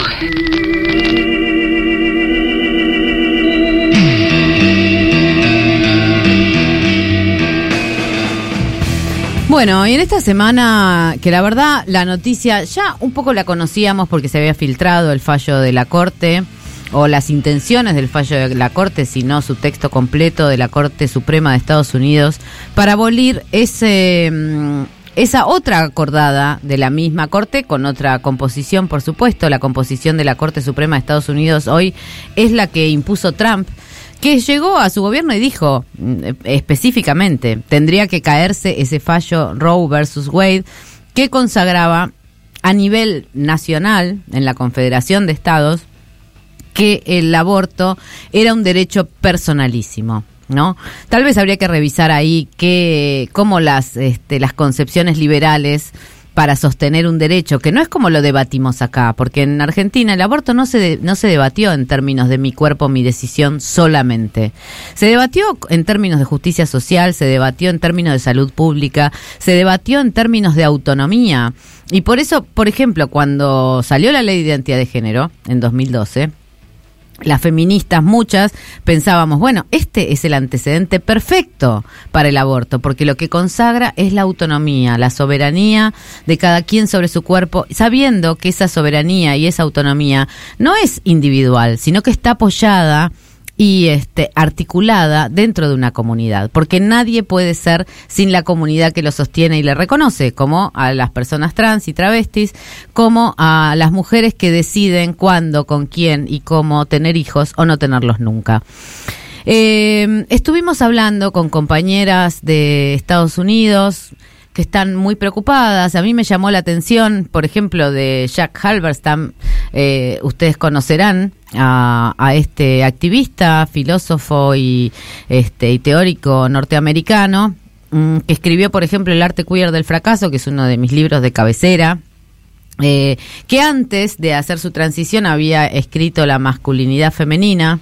Bueno, y en esta semana, que la verdad la noticia ya un poco la conocíamos porque se había filtrado el fallo de la Corte o las intenciones del fallo de la Corte, sino su texto completo de la Corte Suprema de Estados Unidos, para abolir ese, mm, esa otra acordada de la misma Corte, con otra composición, por supuesto. La composición de la Corte Suprema de Estados Unidos hoy es la que impuso Trump que llegó a su gobierno y dijo mm, específicamente, tendría que caerse ese fallo Roe versus Wade que consagraba a nivel nacional en la Confederación de Estados que el aborto era un derecho personalísimo. ¿No? Tal vez habría que revisar ahí que cómo las este, las concepciones liberales para sostener un derecho, que no es como lo debatimos acá, porque en Argentina el aborto no se, de- no se debatió en términos de mi cuerpo, mi decisión solamente. Se debatió en términos de justicia social, se debatió en términos de salud pública, se debatió en términos de autonomía. Y por eso, por ejemplo, cuando salió la ley de identidad de género en 2012, las feministas, muchas, pensábamos, bueno, este es el antecedente perfecto para el aborto, porque lo que consagra es la autonomía, la soberanía de cada quien sobre su cuerpo, sabiendo que esa soberanía y esa autonomía no es individual, sino que está apoyada y este articulada dentro de una comunidad, porque nadie puede ser sin la comunidad que lo sostiene y le reconoce, como a las personas trans y travestis, como a las mujeres que deciden cuándo, con quién y cómo tener hijos o no tenerlos nunca. Eh, estuvimos hablando con compañeras de Estados Unidos que están muy preocupadas. A mí me llamó la atención, por ejemplo, de Jack Halberstam. Eh, ustedes conocerán a, este activista, filósofo y, este, y teórico norteamericano mm, que escribió, por ejemplo, El arte queer del fracaso, que es uno de mis libros de cabecera. Eh, que antes de hacer su transición había escrito La masculinidad femenina.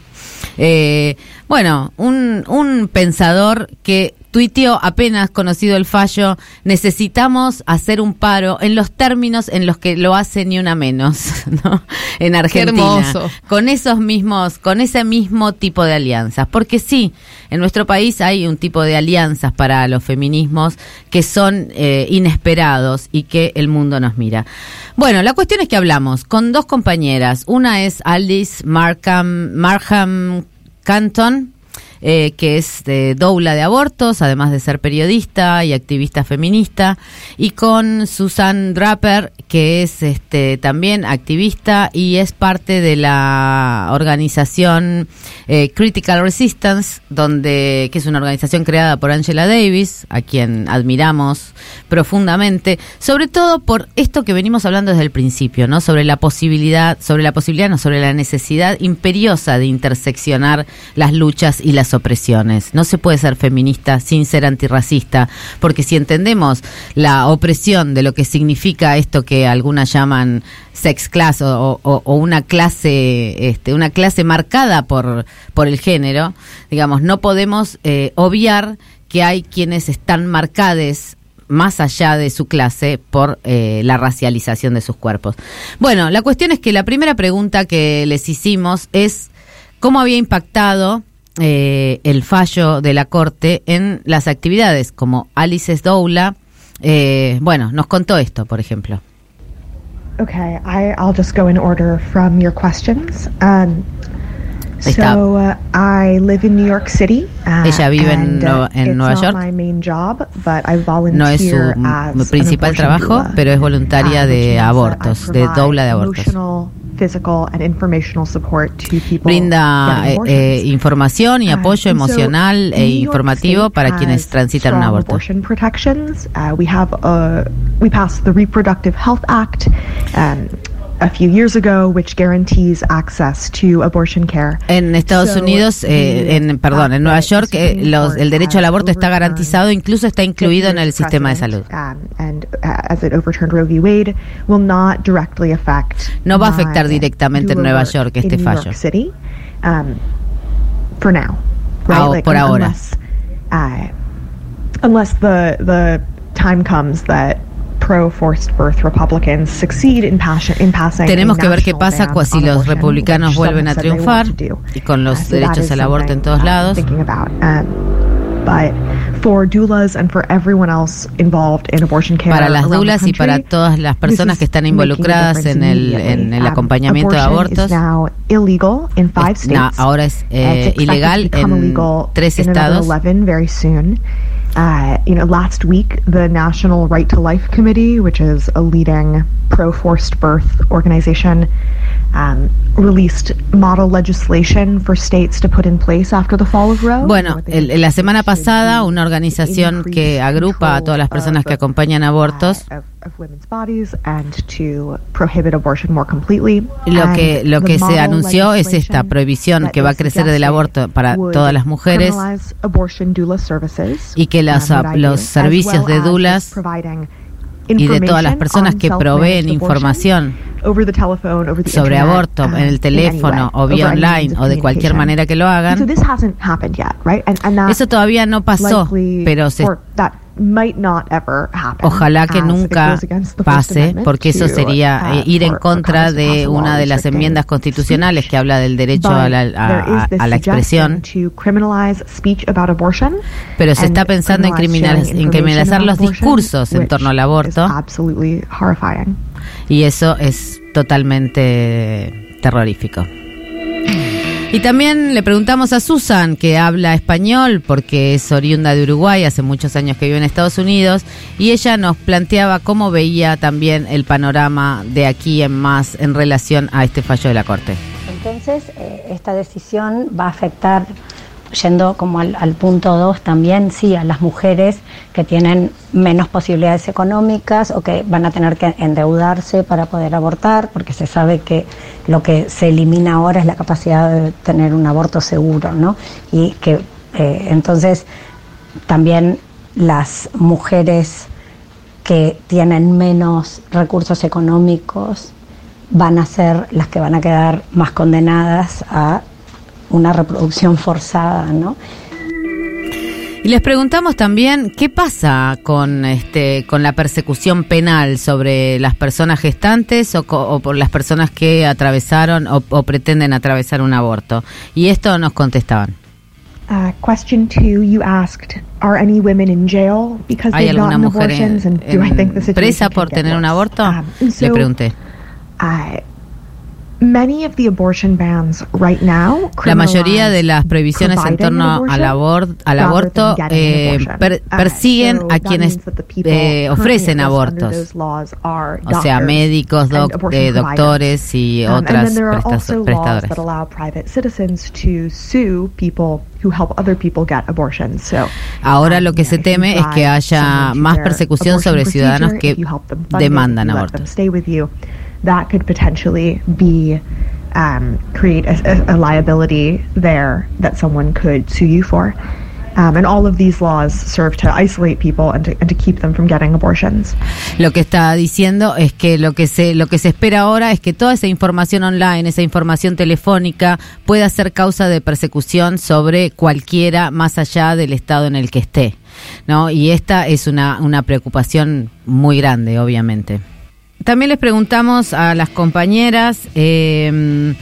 Eh, bueno, un, un pensador que tuiteó apenas conocido el fallo, necesitamos hacer un paro en los términos en los que lo hace ni una menos, ¿no? En Argentina. hermoso. Con esos mismos, con ese mismo tipo de alianzas. Porque sí, en nuestro país hay un tipo de alianzas para los feminismos que son eh, inesperados y que el mundo nos mira. Bueno, la cuestión es que hablamos con dos compañeras. Una es Alice Markham, Markham Canton, eh, que es de doula de abortos, además de ser periodista y activista feminista, y con Susan Draper, que es este también activista y es parte de la organización eh, Critical Resistance, donde que es una organización creada por Angela Davis, a quien admiramos profundamente, sobre todo por esto que venimos hablando desde el principio, ¿no? Sobre la posibilidad, sobre la posibilidad, no, sobre la necesidad imperiosa de interseccionar las luchas y las opresiones. No se puede ser feminista sin ser antirracista, porque si entendemos la opresión de lo que significa esto que algunas llaman sex class o, una clase, este, una clase marcada por, por el género, digamos, no podemos eh, obviar que hay quienes están marcades más allá de su clase por eh, la racialización de sus cuerpos. Bueno, la cuestión es que la primera pregunta que les hicimos es cómo había impactado eh, el fallo de la Corte en las actividades, como Alice Doula, eh, bueno, nos contó esto, por ejemplo. Okay, I, I'll just go in order from your questions. Um, so uh, I live in New York City. uh, Ella vive en uh, en it's Nueva not York. my main job, but I No es su volunteer as principal trabajo, doula, pero es voluntaria uh, de abortos, de doula de abortos. Emotional, physical, and informational support to people Brinda eh, eh, información y apoyo emocional e informativo para quienes transitan un aborto. A, few years ago, which guarantees access to abortion care. En Estados So, Unidos, eh, en perdón, en Nueva York, eh, los- el derecho al aborto está garantizado, incluso está incluido en el sistema de salud. um, uh. No va a afectar directamente en Nueva York este fallo. Por ahora. Unless the the time comes that pro-forced birth Republicans succeed in, passion, in passing Tenemos que ver qué pasa si los republicanos vuelven a triunfar y con los derechos al aborto en todos lados. Um, but for doulas and for everyone else involved in abortion care Para las doulas y para todas las personas que están involucradas en el, en el Um, acompañamiento de abortos. now illegal in five Es- na- states. ahora es Uh, eh, ilegal en tres estados. 11 very soon. Uh, you know, last week, the National Right to Life Committee, which is a leading pro forced birth organization, um, released model legislation for states to put in place after the fall of Roe. Bueno, el- la semana pasada una organización que agrupa a todas las personas que acompañan abortos of, of women's bodies and to prohibit abortion more completely. Lo que, lo que se anunció es esta prohibición que va a crecer del aborto para todas las mujeres y que las- um, los servicios de doulas y de todas las personas on que proveen información sobre aborto um, en el in teléfono o vía online o de cualquier manera que lo hagan. this hasn't happened yet, right? And, and that Eso todavía no pasó, pero se might not ever happen, Ojalá que nunca pase, porque eso sería uh, eh, ir en contra de una de las enmiendas constitucionales que habla del derecho a la, a- a la expresión, to criminalize speech about abortion pero se está pensando en, en criminalizar los discursos en torno al aborto is absolutely horrifying. y eso es totalmente terrorífico. Y también le preguntamos a Susan, que habla español porque es oriunda de Uruguay, hace muchos años que vive en Estados Unidos, y ella nos planteaba cómo veía también el panorama de aquí en más en relación a este fallo de la Corte. Entonces, eh, esta decisión va a afectar, yendo como al, punto 2 también, sí, a las mujeres que tienen menos posibilidades económicas o que van a tener que endeudarse para poder abortar, porque se sabe que lo que se elimina ahora es la capacidad de tener un aborto seguro, ¿no? Y que eh, entonces también las mujeres que tienen menos recursos económicos van a ser las que van a quedar más condenadas a una reproducción forzada, ¿no? Y les preguntamos también qué pasa con este con la persecución penal sobre las personas gestantes o, co- o por las personas que atravesaron o, o pretenden atravesar un aborto. Y esto nos contestaban. Uh, question two, you asked, are any women in jail because ¿Hay alguna mujer abortions? en- and do I en think the situation presa por tener un aborto? Um, Le pregunté. uh, La mayoría de las prohibiciones en torno al, abor- al aborto eh, per- Uh, persiguen a quienes eh, ofrecen abortos. those laws are O sea, doctors médicos, doc- eh, doctores y Um, otras prestadoras. that allow private citizens to sue people who help other people get abortions. So Ahora lo que se teme es que haya más persecución sobre ciudadanos que demandan abortos. That could potentially be um, create a, a liability there that someone could sue you for. Um, and all of these laws serve to isolate people and to, and to keep them from getting abortions. Lo que está diciendo es que lo que se lo que se espera ahora es que toda esa información online, esa información telefónica pueda ser causa de persecución sobre cualquiera más allá del estado en el que esté, ¿no? Y esta es una una preocupación muy grande, obviamente. También les preguntamos a las compañeras eh,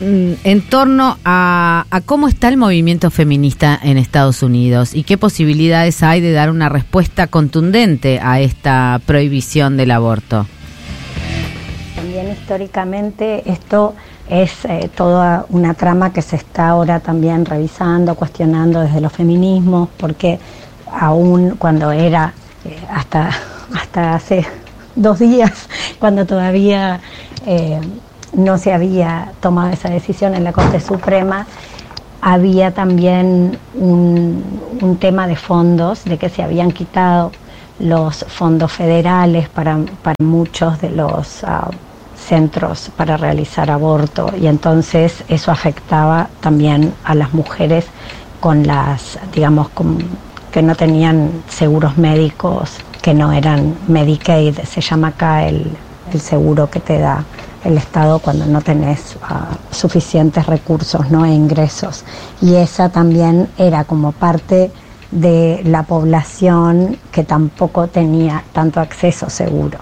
mm, en torno a, a cómo está el movimiento feminista en Estados Unidos y qué posibilidades hay de dar una respuesta contundente a esta prohibición del aborto. También históricamente esto es eh, toda una trama que se está ahora también revisando, cuestionando desde los feminismos, porque aún cuando era eh, hasta, hasta hace dos días, cuando todavía eh, no se había tomado esa decisión en la Corte Suprema, había también un, tema de fondos, de que se habían quitado los fondos federales para, para muchos de los ah, centros para realizar aborto y entonces eso afectaba también a las mujeres con las, digamos, con- que no tenían seguros médicos, que no eran Medicaid, se llama acá el, el seguro que te da el Estado cuando no tenés ah, suficientes recursos ¿no? e ingresos. Y esa también era como parte de la población que tampoco tenía tanto acceso seguro.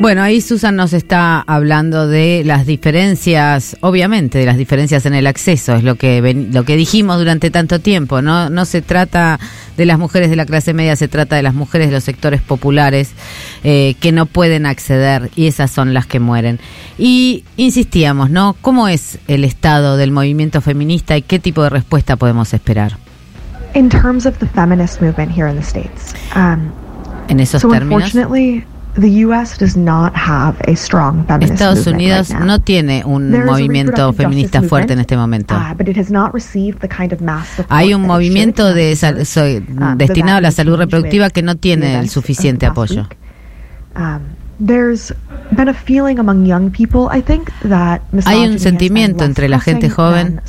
Bueno, ahí Susan nos está hablando de las diferencias, obviamente, de las diferencias en el acceso, es lo que ven- lo que dijimos durante tanto tiempo, no no se trata de las mujeres de la clase media, se trata de las mujeres de los sectores populares eh, que no pueden acceder y esas son las que mueren. Y insistíamos, ¿no? ¿Cómo es el estado del movimiento feminista y qué tipo de respuesta podemos esperar? In terms of the feminist movement here in the States, um, En esos so términos. Unfortunately, the U.S. does not have a strong feminist Estados movement Unidos right now. no tiene un movimiento feminista fuerte en este momento. uh, but it has not received the kind of mass support Hay un movimiento de so- Um, destinado a la salud reproductiva que no tiene el suficiente apoyo. Um, Hay un sentimiento entre la gente joven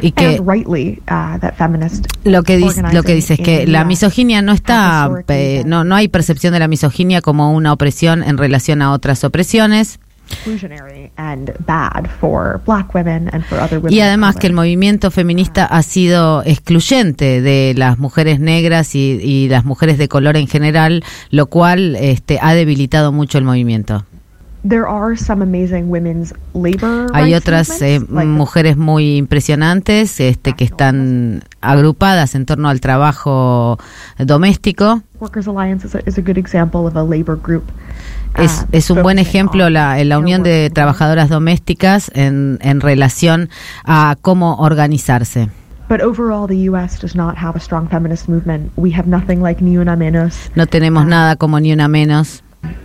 y que rightly uh, that feminist lo que dice lo que dice es que la misoginia no está eh, no no hay percepción de la misoginia como una opresión en relación a otras opresiones y además que el movimiento feminista ha sido excluyente de las mujeres negras y, y las mujeres de color en general, lo cual este, ha debilitado mucho el movimiento. Hay otras eh, mujeres muy impresionantes este, que están agrupadas en torno al trabajo doméstico. Workers Alliance is a, is a good example of a labor group. Es, uh, es un buen ejemplo la, la Unión de Trabajadoras Domésticas en, en relación a cómo organizarse. But overall, the U.S. does not have a strong feminist movement. We have nothing like Ni Una Menos, No tenemos nada como ni una menos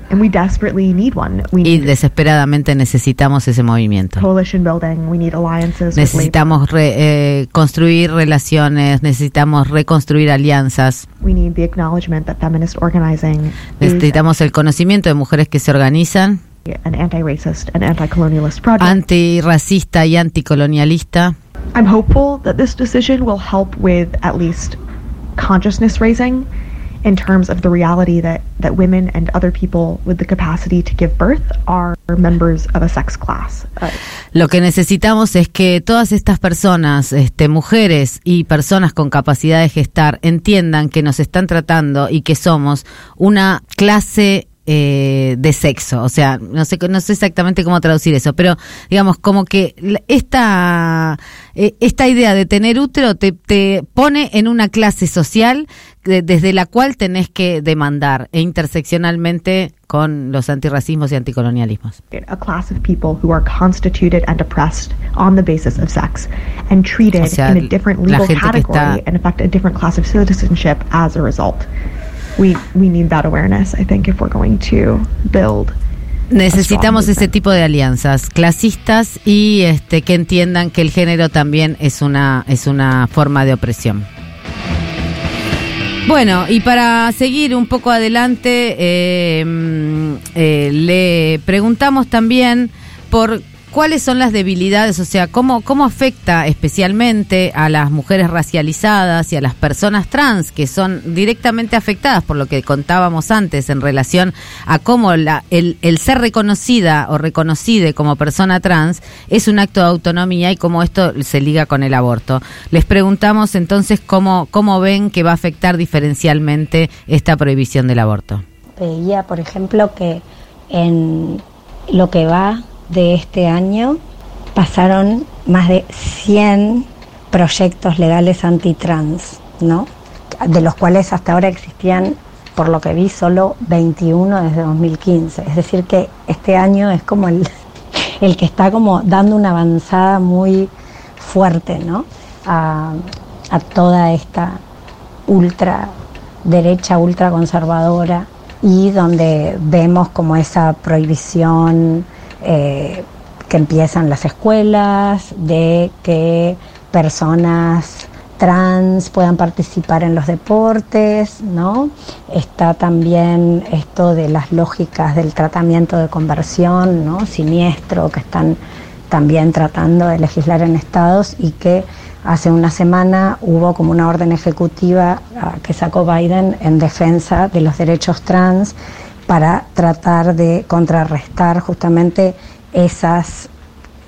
and we desperately need one. We y need desesperadamente necesitamos ese movimiento. coalition building. We need alliances. Necesitamos re- eh, construir relaciones, necesitamos reconstruir alianzas. We need the acknowledgement that feminist organizing necesitamos el conocimiento de mujeres que se organizan, an anti-racist and anti-colonialist project. antirracista y anticolonialista. I'm hopeful that this decision will help with at least consciousness raising in terms of the reality that, that women and other people with the capacity to give birth are members of a sex class. Uh, Lo que necesitamos es que todas estas personas, este, mujeres y personas con capacidad de gestar, entiendan que nos están tratando y que somos una clase eh, de sexo. O sea, no sé, no sé exactamente cómo traducir eso, pero digamos como que esta, eh, esta idea de tener útero te, te pone en una clase social de- desde la cual tenés que demandar e interseccionalmente con los antirracismos y anticolonialismos. a class of people who are constituted and oppressed on the basis of sex and treated O sea, in a different la legal gente que category está- and in fact a different class of citizenship as a result. We we need that awareness, I think, if we're going to build Necesitamos ese tipo de alianzas clasistas y este que entiendan que el género también es una es una forma de opresión. Bueno, y para seguir un poco adelante, eh, mm, eh, le preguntamos también por cuáles son las debilidades, o sea, cómo, cómo afecta especialmente a las mujeres racializadas y a las personas trans que son directamente afectadas por lo que contábamos antes en relación a cómo la, el, el ser reconocida o reconocida como persona trans es un acto de autonomía y cómo esto se liga con el aborto. Les preguntamos entonces cómo, cómo ven que va a afectar diferencialmente esta prohibición del aborto. Veía, por ejemplo, que en lo que va de este año pasaron más de 100 proyectos legales antitrans, ¿no? De los cuales hasta ahora existían, por lo que vi, solo 21 desde 2015. Es decir, que este año es como el, el que está como dando una avanzada muy fuerte, ¿no? A, a toda esta ultra derecha, ultra conservadora y donde vemos como esa prohibición eh, que empiezan las escuelas, de que personas trans puedan participar en los deportes, ¿no? Está también esto de las lógicas del tratamiento de conversión, ¿no? Siniestro, que están también tratando de legislar en estados y que hace una semana hubo como una orden ejecutiva ah, que sacó Biden en defensa de los derechos trans para tratar de contrarrestar justamente esas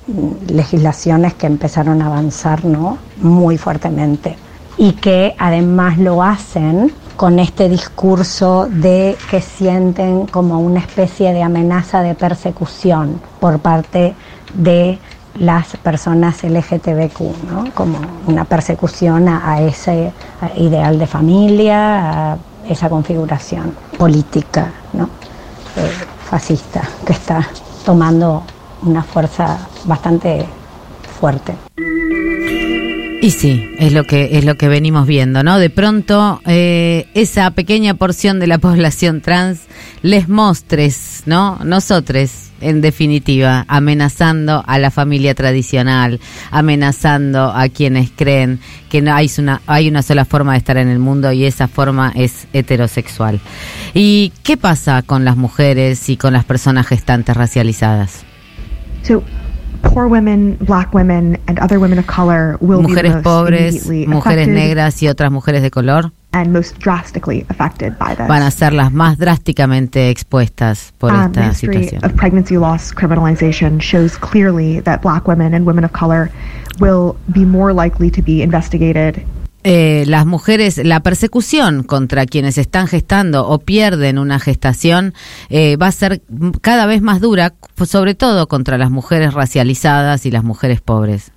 mm, legislaciones que empezaron a avanzar ¿no? muy fuertemente. y que además lo hacen con este discurso de que sienten como una especie de amenaza de persecución por parte de las personas LGTBQ, ¿no? como una persecución a, ese ideal de familia, esa configuración política ¿no? Eh, fascista que está tomando una fuerza bastante fuerte. Y sí, es lo que es lo que venimos viendo, ¿no? De pronto eh, esa pequeña porción de la población trans les mostres, ¿no? Nosotros, en definitiva, amenazando a la familia tradicional, amenazando a quienes creen que no hay una hay una sola forma de estar en el mundo y esa forma es heterosexual. ¿Y qué pasa con las mujeres y con las personas gestantes racializadas? So, poor women, black women, and other women of color will be the Mujeres most pobres, mujeres negras y otras mujeres de color and most drastically affected by this. van a ser las más drásticamente expuestas por Um, esta situación. of pregnancy loss criminalization shows clearly that black women and women of color will be more likely to be investigated Eh, las mujeres, la persecución contra quienes están gestando o pierden una gestación eh, va a ser cada vez más dura, sobre todo contra las mujeres racializadas y las mujeres pobres.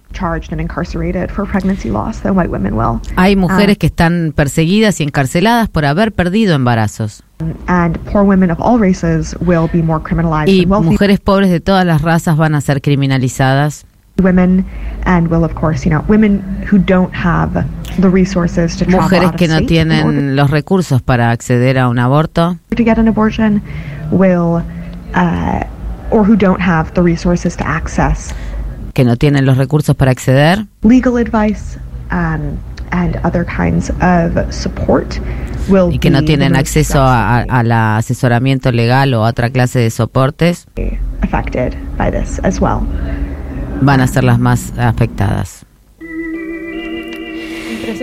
Hay mujeres Um, que están perseguidas y encarceladas por haber perdido embarazos. Y mujeres pobres de todas las razas van a ser criminalizadas. Women and will of course, you know, women who don't have the resources to travel Mujeres que no tienen los recursos para acceder a un aborto. to get an abortion will uh, or who don't have the resources to access que no tienen los recursos para acceder. legal advice um, and other kinds of support will y que no tienen acceso a- al asesoramiento legal o a otra clase de soportes, affected by this as well. Van a ser las más afectadas.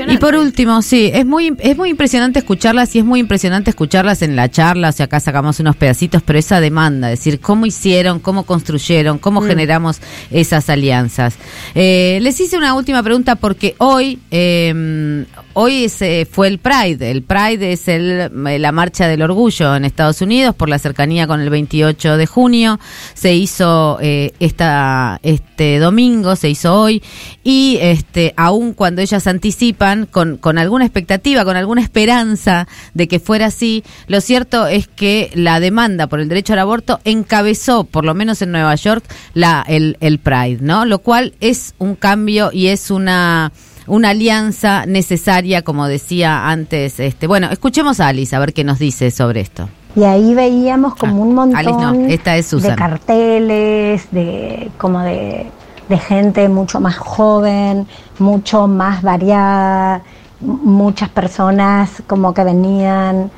Y por último, sí, es muy, es muy impresionante escucharlas y es muy impresionante escucharlas en la charla, o sea, acá sacamos unos pedacitos, pero esa demanda, es decir, cómo hicieron, cómo construyeron, cómo Mm. generamos esas alianzas. Eh, les hice una última pregunta porque hoy, eh, hoy se fue el Pride, el Pride es el, la marcha del orgullo en Estados Unidos por la cercanía con el 28 de junio, se hizo eh, esta, este domingo, se hizo hoy, y este, aun cuando ellas anticipan con, con alguna expectativa, con alguna esperanza de que fuera así, lo cierto es que la demanda por el derecho al aborto encabezó, por lo menos en Nueva York, la, el, el Pride, ¿no? Lo cual es un cambio y es una una alianza necesaria, como decía antes. Este, bueno, escuchemos a Alice a ver qué nos dice sobre esto. Y ahí veíamos como un montón Alice no, esta es de carteles, de como de, de gente mucho más joven, mucho más variada, muchas personas como que venían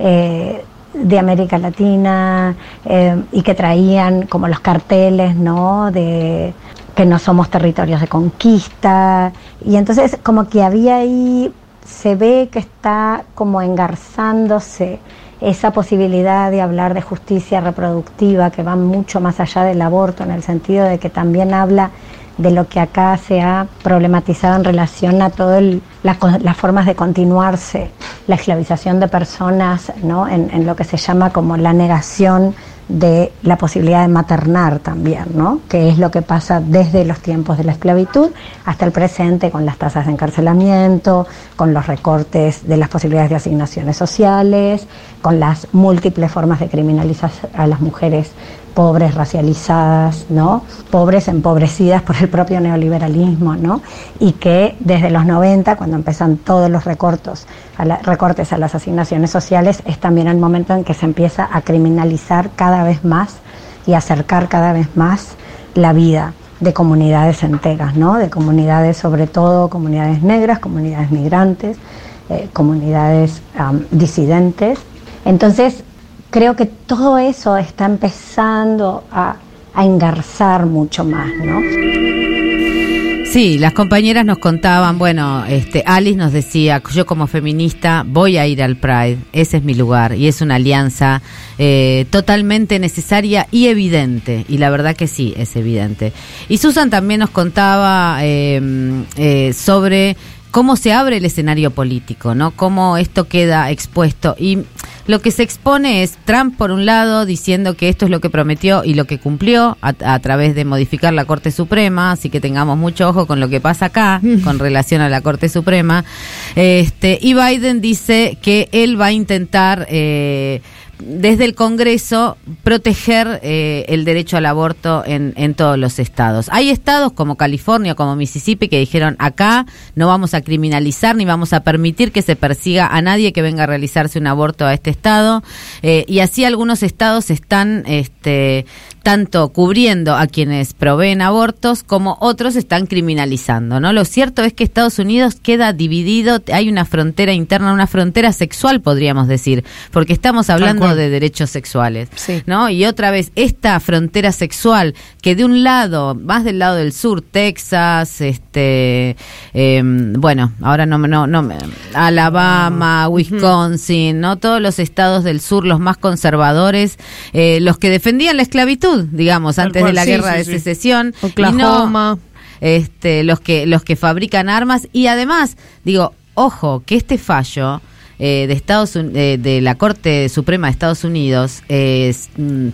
eh, de América Latina eh, y que traían como los carteles, ¿no? De que no somos territorios de conquista. Y entonces como que había ahí, se ve que está como engarzándose esa posibilidad de hablar de justicia reproductiva que va mucho más allá del aborto, en el sentido de que también habla de lo que acá se ha problematizado en relación a todas las formas de continuarse, la esclavización de personas, ¿no? en, en lo que se llama como la negación de la posibilidad de maternar también, ¿no? que es lo que pasa desde los tiempos de la esclavitud hasta el presente con las tasas de encarcelamiento, con los recortes de las posibilidades de asignaciones sociales, con las múltiples formas de criminalizar a las mujeres pobres, racializadas, ¿no? pobres, empobrecidas por el propio neoliberalismo, ¿no? y que desde los 90, cuando empiezan todos los recortes a, recortes a las asignaciones sociales, es también el momento en que se empieza a criminalizar cada vez más y acercar cada vez más la vida de comunidades enteras, ¿no? de comunidades sobre todo, comunidades negras, comunidades migrantes, eh, comunidades disidentes. Entonces, creo que todo eso está empezando a, a engarzar mucho más, ¿no? Sí, las compañeras nos contaban, bueno, este, Alice nos decía, yo como feminista voy a ir al Pride, ese es mi lugar y es una alianza eh, totalmente necesaria y evidente, y la verdad que sí, es evidente. Y Susan también nos contaba eh, eh, sobre cómo se abre el escenario político, ¿no? Cómo esto queda expuesto. Y lo que se expone es Trump, por un lado, diciendo que esto es lo que prometió y lo que cumplió a, a través de modificar la Corte Suprema, así que tengamos mucho ojo con lo que pasa acá con relación a la Corte Suprema. Este, y Biden dice que él va a intentar... Eh, desde el Congreso proteger eh, el derecho al aborto en, en todos los estados. Hay estados como California, como Mississippi, que dijeron acá no vamos a criminalizar ni vamos a permitir que se persiga a nadie que venga a realizarse un aborto a este estado. Eh, y así algunos estados están este, tanto cubriendo a quienes proveen abortos como otros están criminalizando, ¿no? Lo cierto es que Estados Unidos queda dividido, hay una frontera interna, una frontera sexual podríamos decir, porque estamos hablando de derechos sexuales, ¿no? Y otra vez esta frontera sexual que de un lado, más del lado del sur, Texas, este eh, bueno, ahora no me- no no Alabama, Wisconsin, ¿no? Todos los estados del sur los más conservadores, eh, los que defendían la esclavitud, digamos, Tal antes cual, de la sí, guerra sí, de sí. secesión y Oklahoma. no este los que los que fabrican armas y además digo ojo que este fallo eh, de Estados eh, de la Corte Suprema de Estados Unidos eh,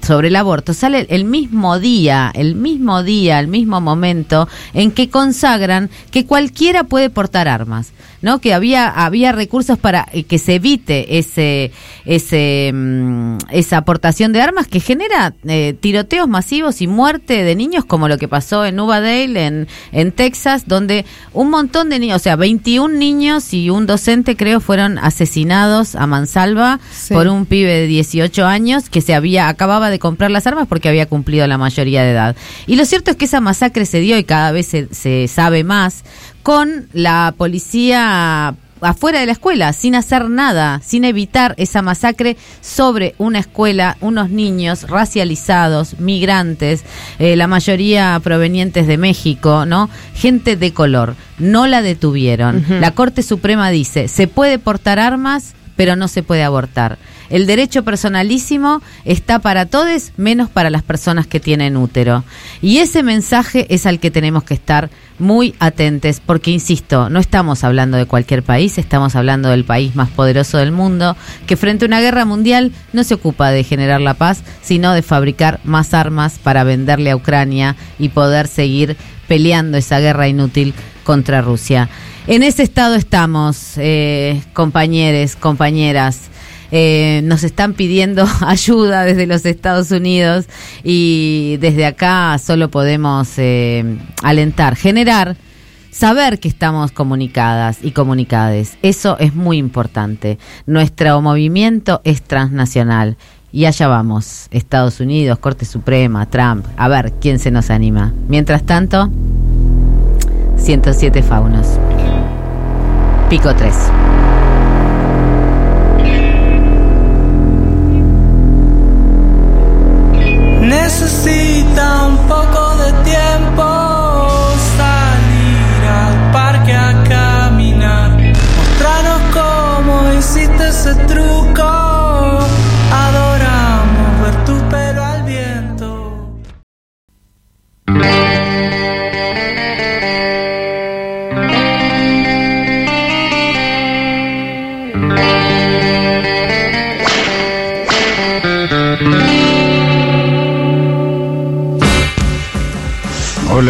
sobre el aborto sale el mismo día el mismo día el mismo momento en que consagran que cualquiera puede portar armas no que había había recursos para eh, que se evite ese ese mm, esa aportación de armas que genera eh, tiroteos masivos y muerte de niños como lo que pasó en Uvadale en en Texas donde un montón de niños o sea 21 niños y un docente creo fueron asesinados a mansalva Sí. por un pibe de 18 años que se había acababa de comprar las armas porque había cumplido la mayoría de edad y lo cierto es que esa masacre se dio y cada vez se, se sabe más con la policía afuera de la escuela, sin hacer nada, sin evitar esa masacre sobre una escuela, unos niños racializados, migrantes, eh, la mayoría provenientes de México, ¿no? Gente de color. No la detuvieron. La Corte Suprema dice, se puede portar armas, pero no se puede abortar. El derecho personalísimo está para todos, menos para las personas que tienen útero. Y ese mensaje es al que tenemos que estar muy atentes, porque, insisto, no estamos hablando de cualquier país, estamos hablando del país más poderoso del mundo, que frente a una guerra mundial no se ocupa de generar la paz, sino de fabricar más armas para venderle a Ucrania y poder seguir peleando esa guerra inútil contra Rusia. En ese estado estamos, eh, compañeros, compañeras. Eh, nos están pidiendo ayuda desde los Estados Unidos y desde acá solo podemos eh, alentar, generar, saber que estamos comunicadas y comunicades. Eso es muy importante. Nuestro movimiento es transnacional. Y allá vamos, Estados Unidos, Corte Suprema, Trump, a ver quién se nos anima. Mientras tanto, 107 faunos. Pico 3.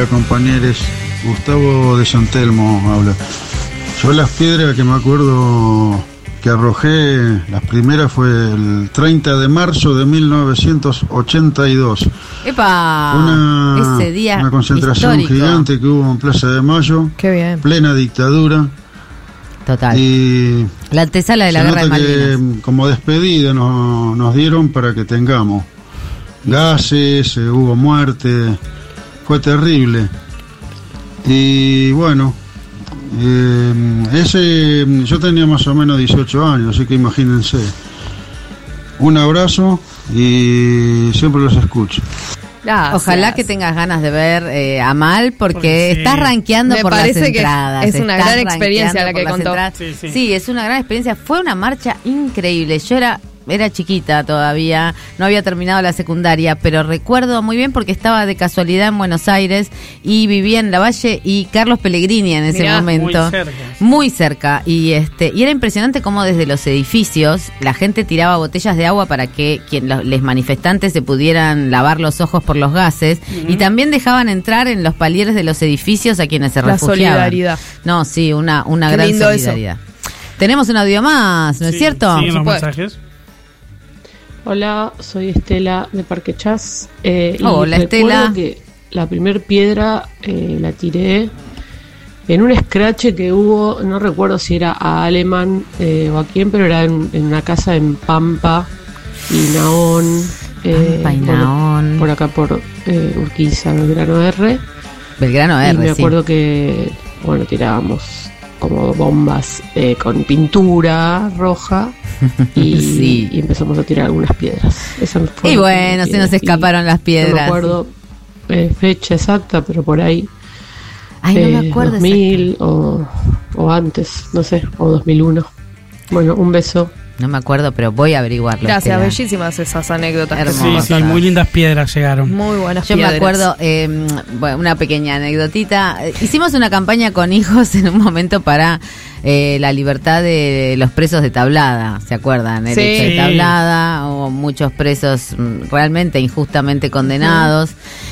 Hola compañeros, Gustavo de Santelmo habla. Yo las piedras que me acuerdo que arrojé, las primeras fue el 30 de marzo de 1982. ¡Epa! Una, Ese día una concentración histórico. gigante que hubo en Plaza de Mayo, Qué bien. plena dictadura. Total. Y La antesala de la guerra de Malvinas. que como despedida nos, nos dieron para que tengamos gases, eh, hubo muerte, fue terrible. Y bueno, eh, ese yo tenía más o menos 18 años, así que imagínense. Un abrazo y siempre los escucho. Ojalá que tengas ganas de ver eh, a Mal porque sí. estás rankeando Me por las parece que entradas. es una gran experiencia la que las contó. Sí, Sí, sí. es una gran experiencia. Fue una marcha increíble. Yo era era chiquita todavía, no había terminado la secundaria, pero recuerdo muy bien porque estaba de casualidad en Buenos Aires y vivía en La Valle y Carlos Pellegrini en ese Mirá, momento. muy cerca. Muy cerca. Y este, y era impresionante cómo desde los edificios la gente tiraba botellas de agua para que quien los les manifestantes se pudieran lavar los ojos por los gases. Y también dejaban entrar en los palieres de los edificios a quienes se La refugiaban. solidaridad. No, sí, una, una Qué gran eso. solidaridad. Tenemos un audio más, ¿no es Sí, cierto? siguen los mensajes. Hola, soy Estela de Parque Chas. eh, y Hola, Estela. que la primer piedra eh, la tiré en un scratch que hubo, no recuerdo si era a Alemán eh, o a quién, pero era en, en una casa en Pampa y Naón. eh, Pampa y Naón. Por acá por eh, Urquiza, Belgrano R. Belgrano y R, me sí. acuerdo que, bueno, tirábamos como bombas eh, con pintura roja y, Sí. y empezamos a tirar algunas piedras. Esa fue Y bueno, se nos piedra. Y escaparon las No piedras. me acuerdo eh, fecha exacta, pero por ahí. Ay, no me eh, acuerdo 2000 o, o antes, no sé, o 2001. Bueno, un beso. No me acuerdo, pero voy a averiguarlo. Gracias, Estela. bellísimas esas anécdotas. nos Sí, sí, muy lindas piedras llegaron. Muy buenas Yo me acuerdo, eh, bueno, una pequeña anécdotita. Hicimos una campaña con hijos en un momento para eh, la libertad de los presos de tablada, ¿se acuerdan? El Sí. hecho de tablada, hubo muchos presos mm, realmente injustamente condenados.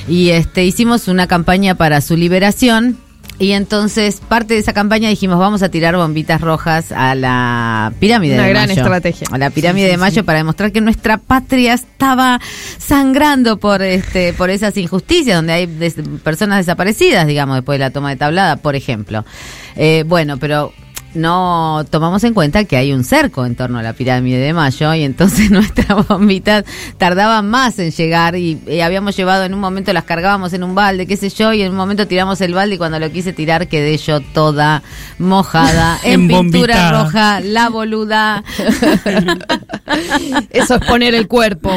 Y este hicimos una campaña para su liberación. Y entonces, parte de esa campaña dijimos, vamos a tirar bombitas rojas a la pirámide Una de gran Mayo. estrategia. A la pirámide Sí, sí, de Mayo sí. para demostrar que nuestra patria estaba sangrando por este por esas injusticias, donde hay des- personas desaparecidas, digamos, después de la toma de tablada, por ejemplo. Eh, bueno, pero no tomamos en cuenta que hay un cerco en torno a la pirámide de Mayo y entonces nuestras bombitas tardaban más en llegar y, eh, habíamos llevado en un momento las cargábamos en un balde, qué sé yo, y en un momento tiramos el balde y cuando lo quise tirar quedé yo toda mojada en pintura roja, la boluda. Eso es poner el cuerpo,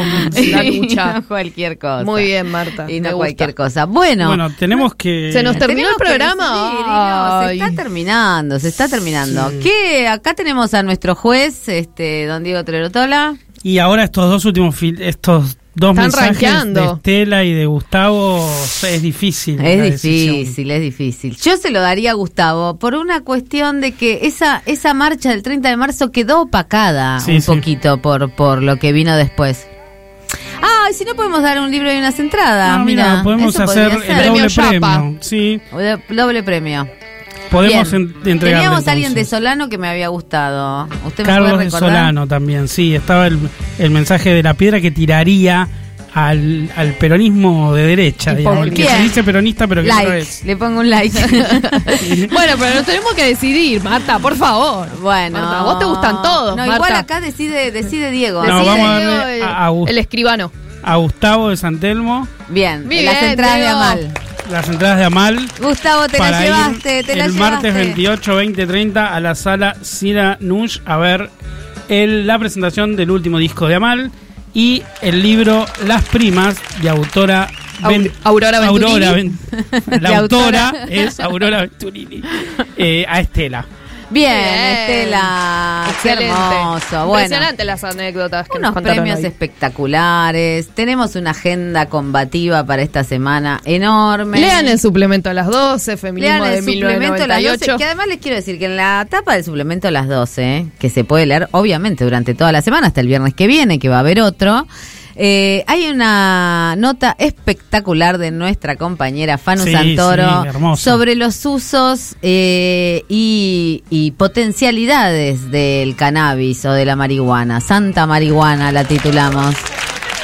la Y lucha. no cualquier cosa. Muy bien, Marta. Y no gusta. cualquier cosa. Bueno, Bueno, tenemos que. Se nos terminó el programa. decidir, no, se está terminando, se está terminando. Sí. ¿Qué? Acá tenemos a nuestro juez, este, don Diego Trerotola. Y ahora estos dos últimos fil- estos dos Están mensajes rankeando. de Estela y de Gustavo es difícil. Es decisión. difícil, es difícil. Yo se lo daría a Gustavo por una cuestión de que esa esa marcha del 30 de marzo quedó opacada Sí, un sí. poquito por por lo que vino después. Ah, y si no podemos dar un libro y unas entradas, Ah, mira, mira, podemos hacer el doble Premio. Sí, Doble premio. Podemos en- Teníamos a alguien de. Solano que me había gustado. ¿Usted me Carlos puede de recordar? Solano también, sí. Estaba el, el mensaje de la piedra que tiraría al, al peronismo de derecha, digamos. El que se dice peronista, pero que no lo Like, es. le pongo un like. Bueno, pero nos tenemos que decidir, Marta, por favor. bueno, Marta, a vos te gustan todos, No, Marta. igual acá decide decide Diego. No, Decide- vamos a darle el, a- a Gus- el escribano. A Gustavo de San Telmo, Bien, Bien, las entradas de Diego. Amal. Las entradas de Amal. Gustavo, te la llevaste, te la el llevaste. martes 28, 20, 30 a la sala Cira Nush a ver el- la presentación del último disco de Amal y el libro Las Primas de autora Au- Ben- Aurora Venturini. Aurora De la autora autora. es Aurora Venturini eh, a Estela. Bien. Estela. Qué Excelente. hermoso. Bueno, Impresionante las anécdotas que unos nos premios hoy. espectaculares. Tenemos una agenda combativa para esta semana enorme. Lean el suplemento a las 12, feminismo Lean de el suplemento a las 12, 1998. que además les quiero decir que en la tapa del suplemento a las 12, que se puede leer obviamente durante toda la semana, hasta el viernes que viene, que va a haber otro, eh, hay una nota espectacular de nuestra compañera Fanu Sí, Santoro sí, sobre los usos eh, y, y potencialidades del cannabis o de la marihuana. Santa marihuana la titulamos.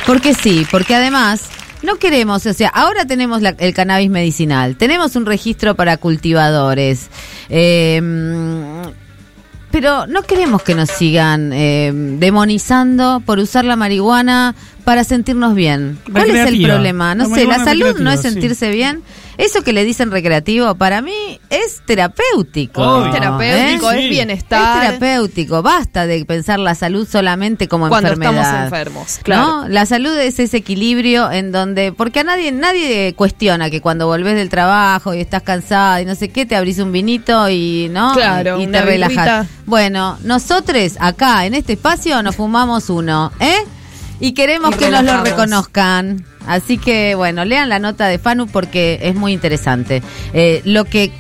Porque sí, porque además no queremos, o sea, ahora tenemos la- el cannabis medicinal, tenemos un registro para cultivadores, eh, pero no queremos que nos sigan eh, demonizando por usar la marihuana para sentirnos bien. ¿Cuál es el problema? No La sé, la salud no es sí. sentirse bien. Eso que le dicen recreativo, para mí es terapéutico. Es terapéutico, es bienestar. Es terapéutico. Basta de pensar la salud solamente como Cuando enfermedad. estamos enfermos, claro. ¿no? La salud es ese equilibrio en donde, porque a nadie, nadie cuestiona que cuando volvés del trabajo y estás cansada y no sé qué, te abrís un vinito y no Claro, y te una relajas. Bueno, nosotros acá en este espacio nos fumamos uno, ¿eh? Y queremos Y que nos lo reconozcan. Así que, bueno, lean la nota de Fanu porque es muy interesante. Eh, lo que,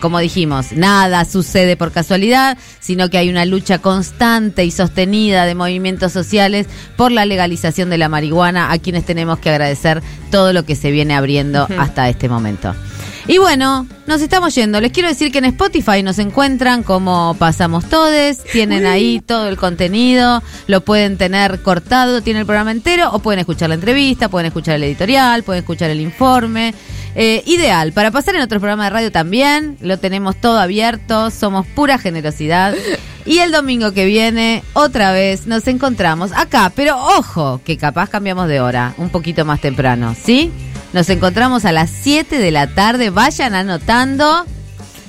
como dijimos, nada sucede por casualidad, sino que hay una lucha constante y sostenida de movimientos sociales por la legalización de la marihuana, a quienes tenemos que agradecer todo lo que se viene abriendo hasta este momento. Y bueno, nos estamos yendo. Les quiero decir que en Spotify nos encuentran como Pasamos Todes. Tienen ahí todo el contenido. Lo pueden tener cortado, tiene el programa entero. O pueden escuchar la entrevista, pueden escuchar el editorial, pueden escuchar el informe. Eh, ideal. Para pasar en otros programas de radio también. Lo tenemos todo abierto. Somos pura generosidad. Y el domingo que viene, otra vez, nos encontramos acá. Pero ojo, que capaz cambiamos de hora. Un poquito más temprano. ¿Sí? Nos encontramos a las 7 de la tarde. Vayan anotando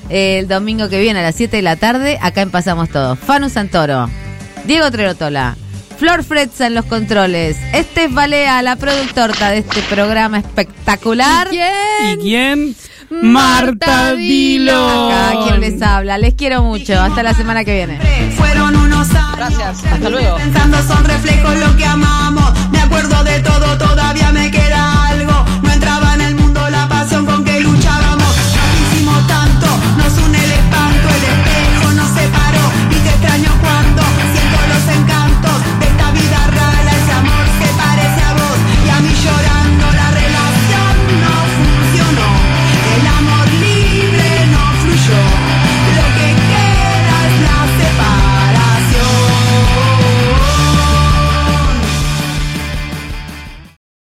el domingo que viene a las 7 de la tarde. Acá empezamos todo. Fanu Santoro, Diego Trerotola, Flor Fretza en los controles, Estef Balea, la productora de este programa espectacular. ¿Y quién? Marta Dilo. Acá, quien les habla. Les quiero mucho. Hasta la semana que viene. Fueron unos años. Gracias. Hasta luego. Pensando son reflejos lo que amamos. Me acuerdo de todo, todavía me queda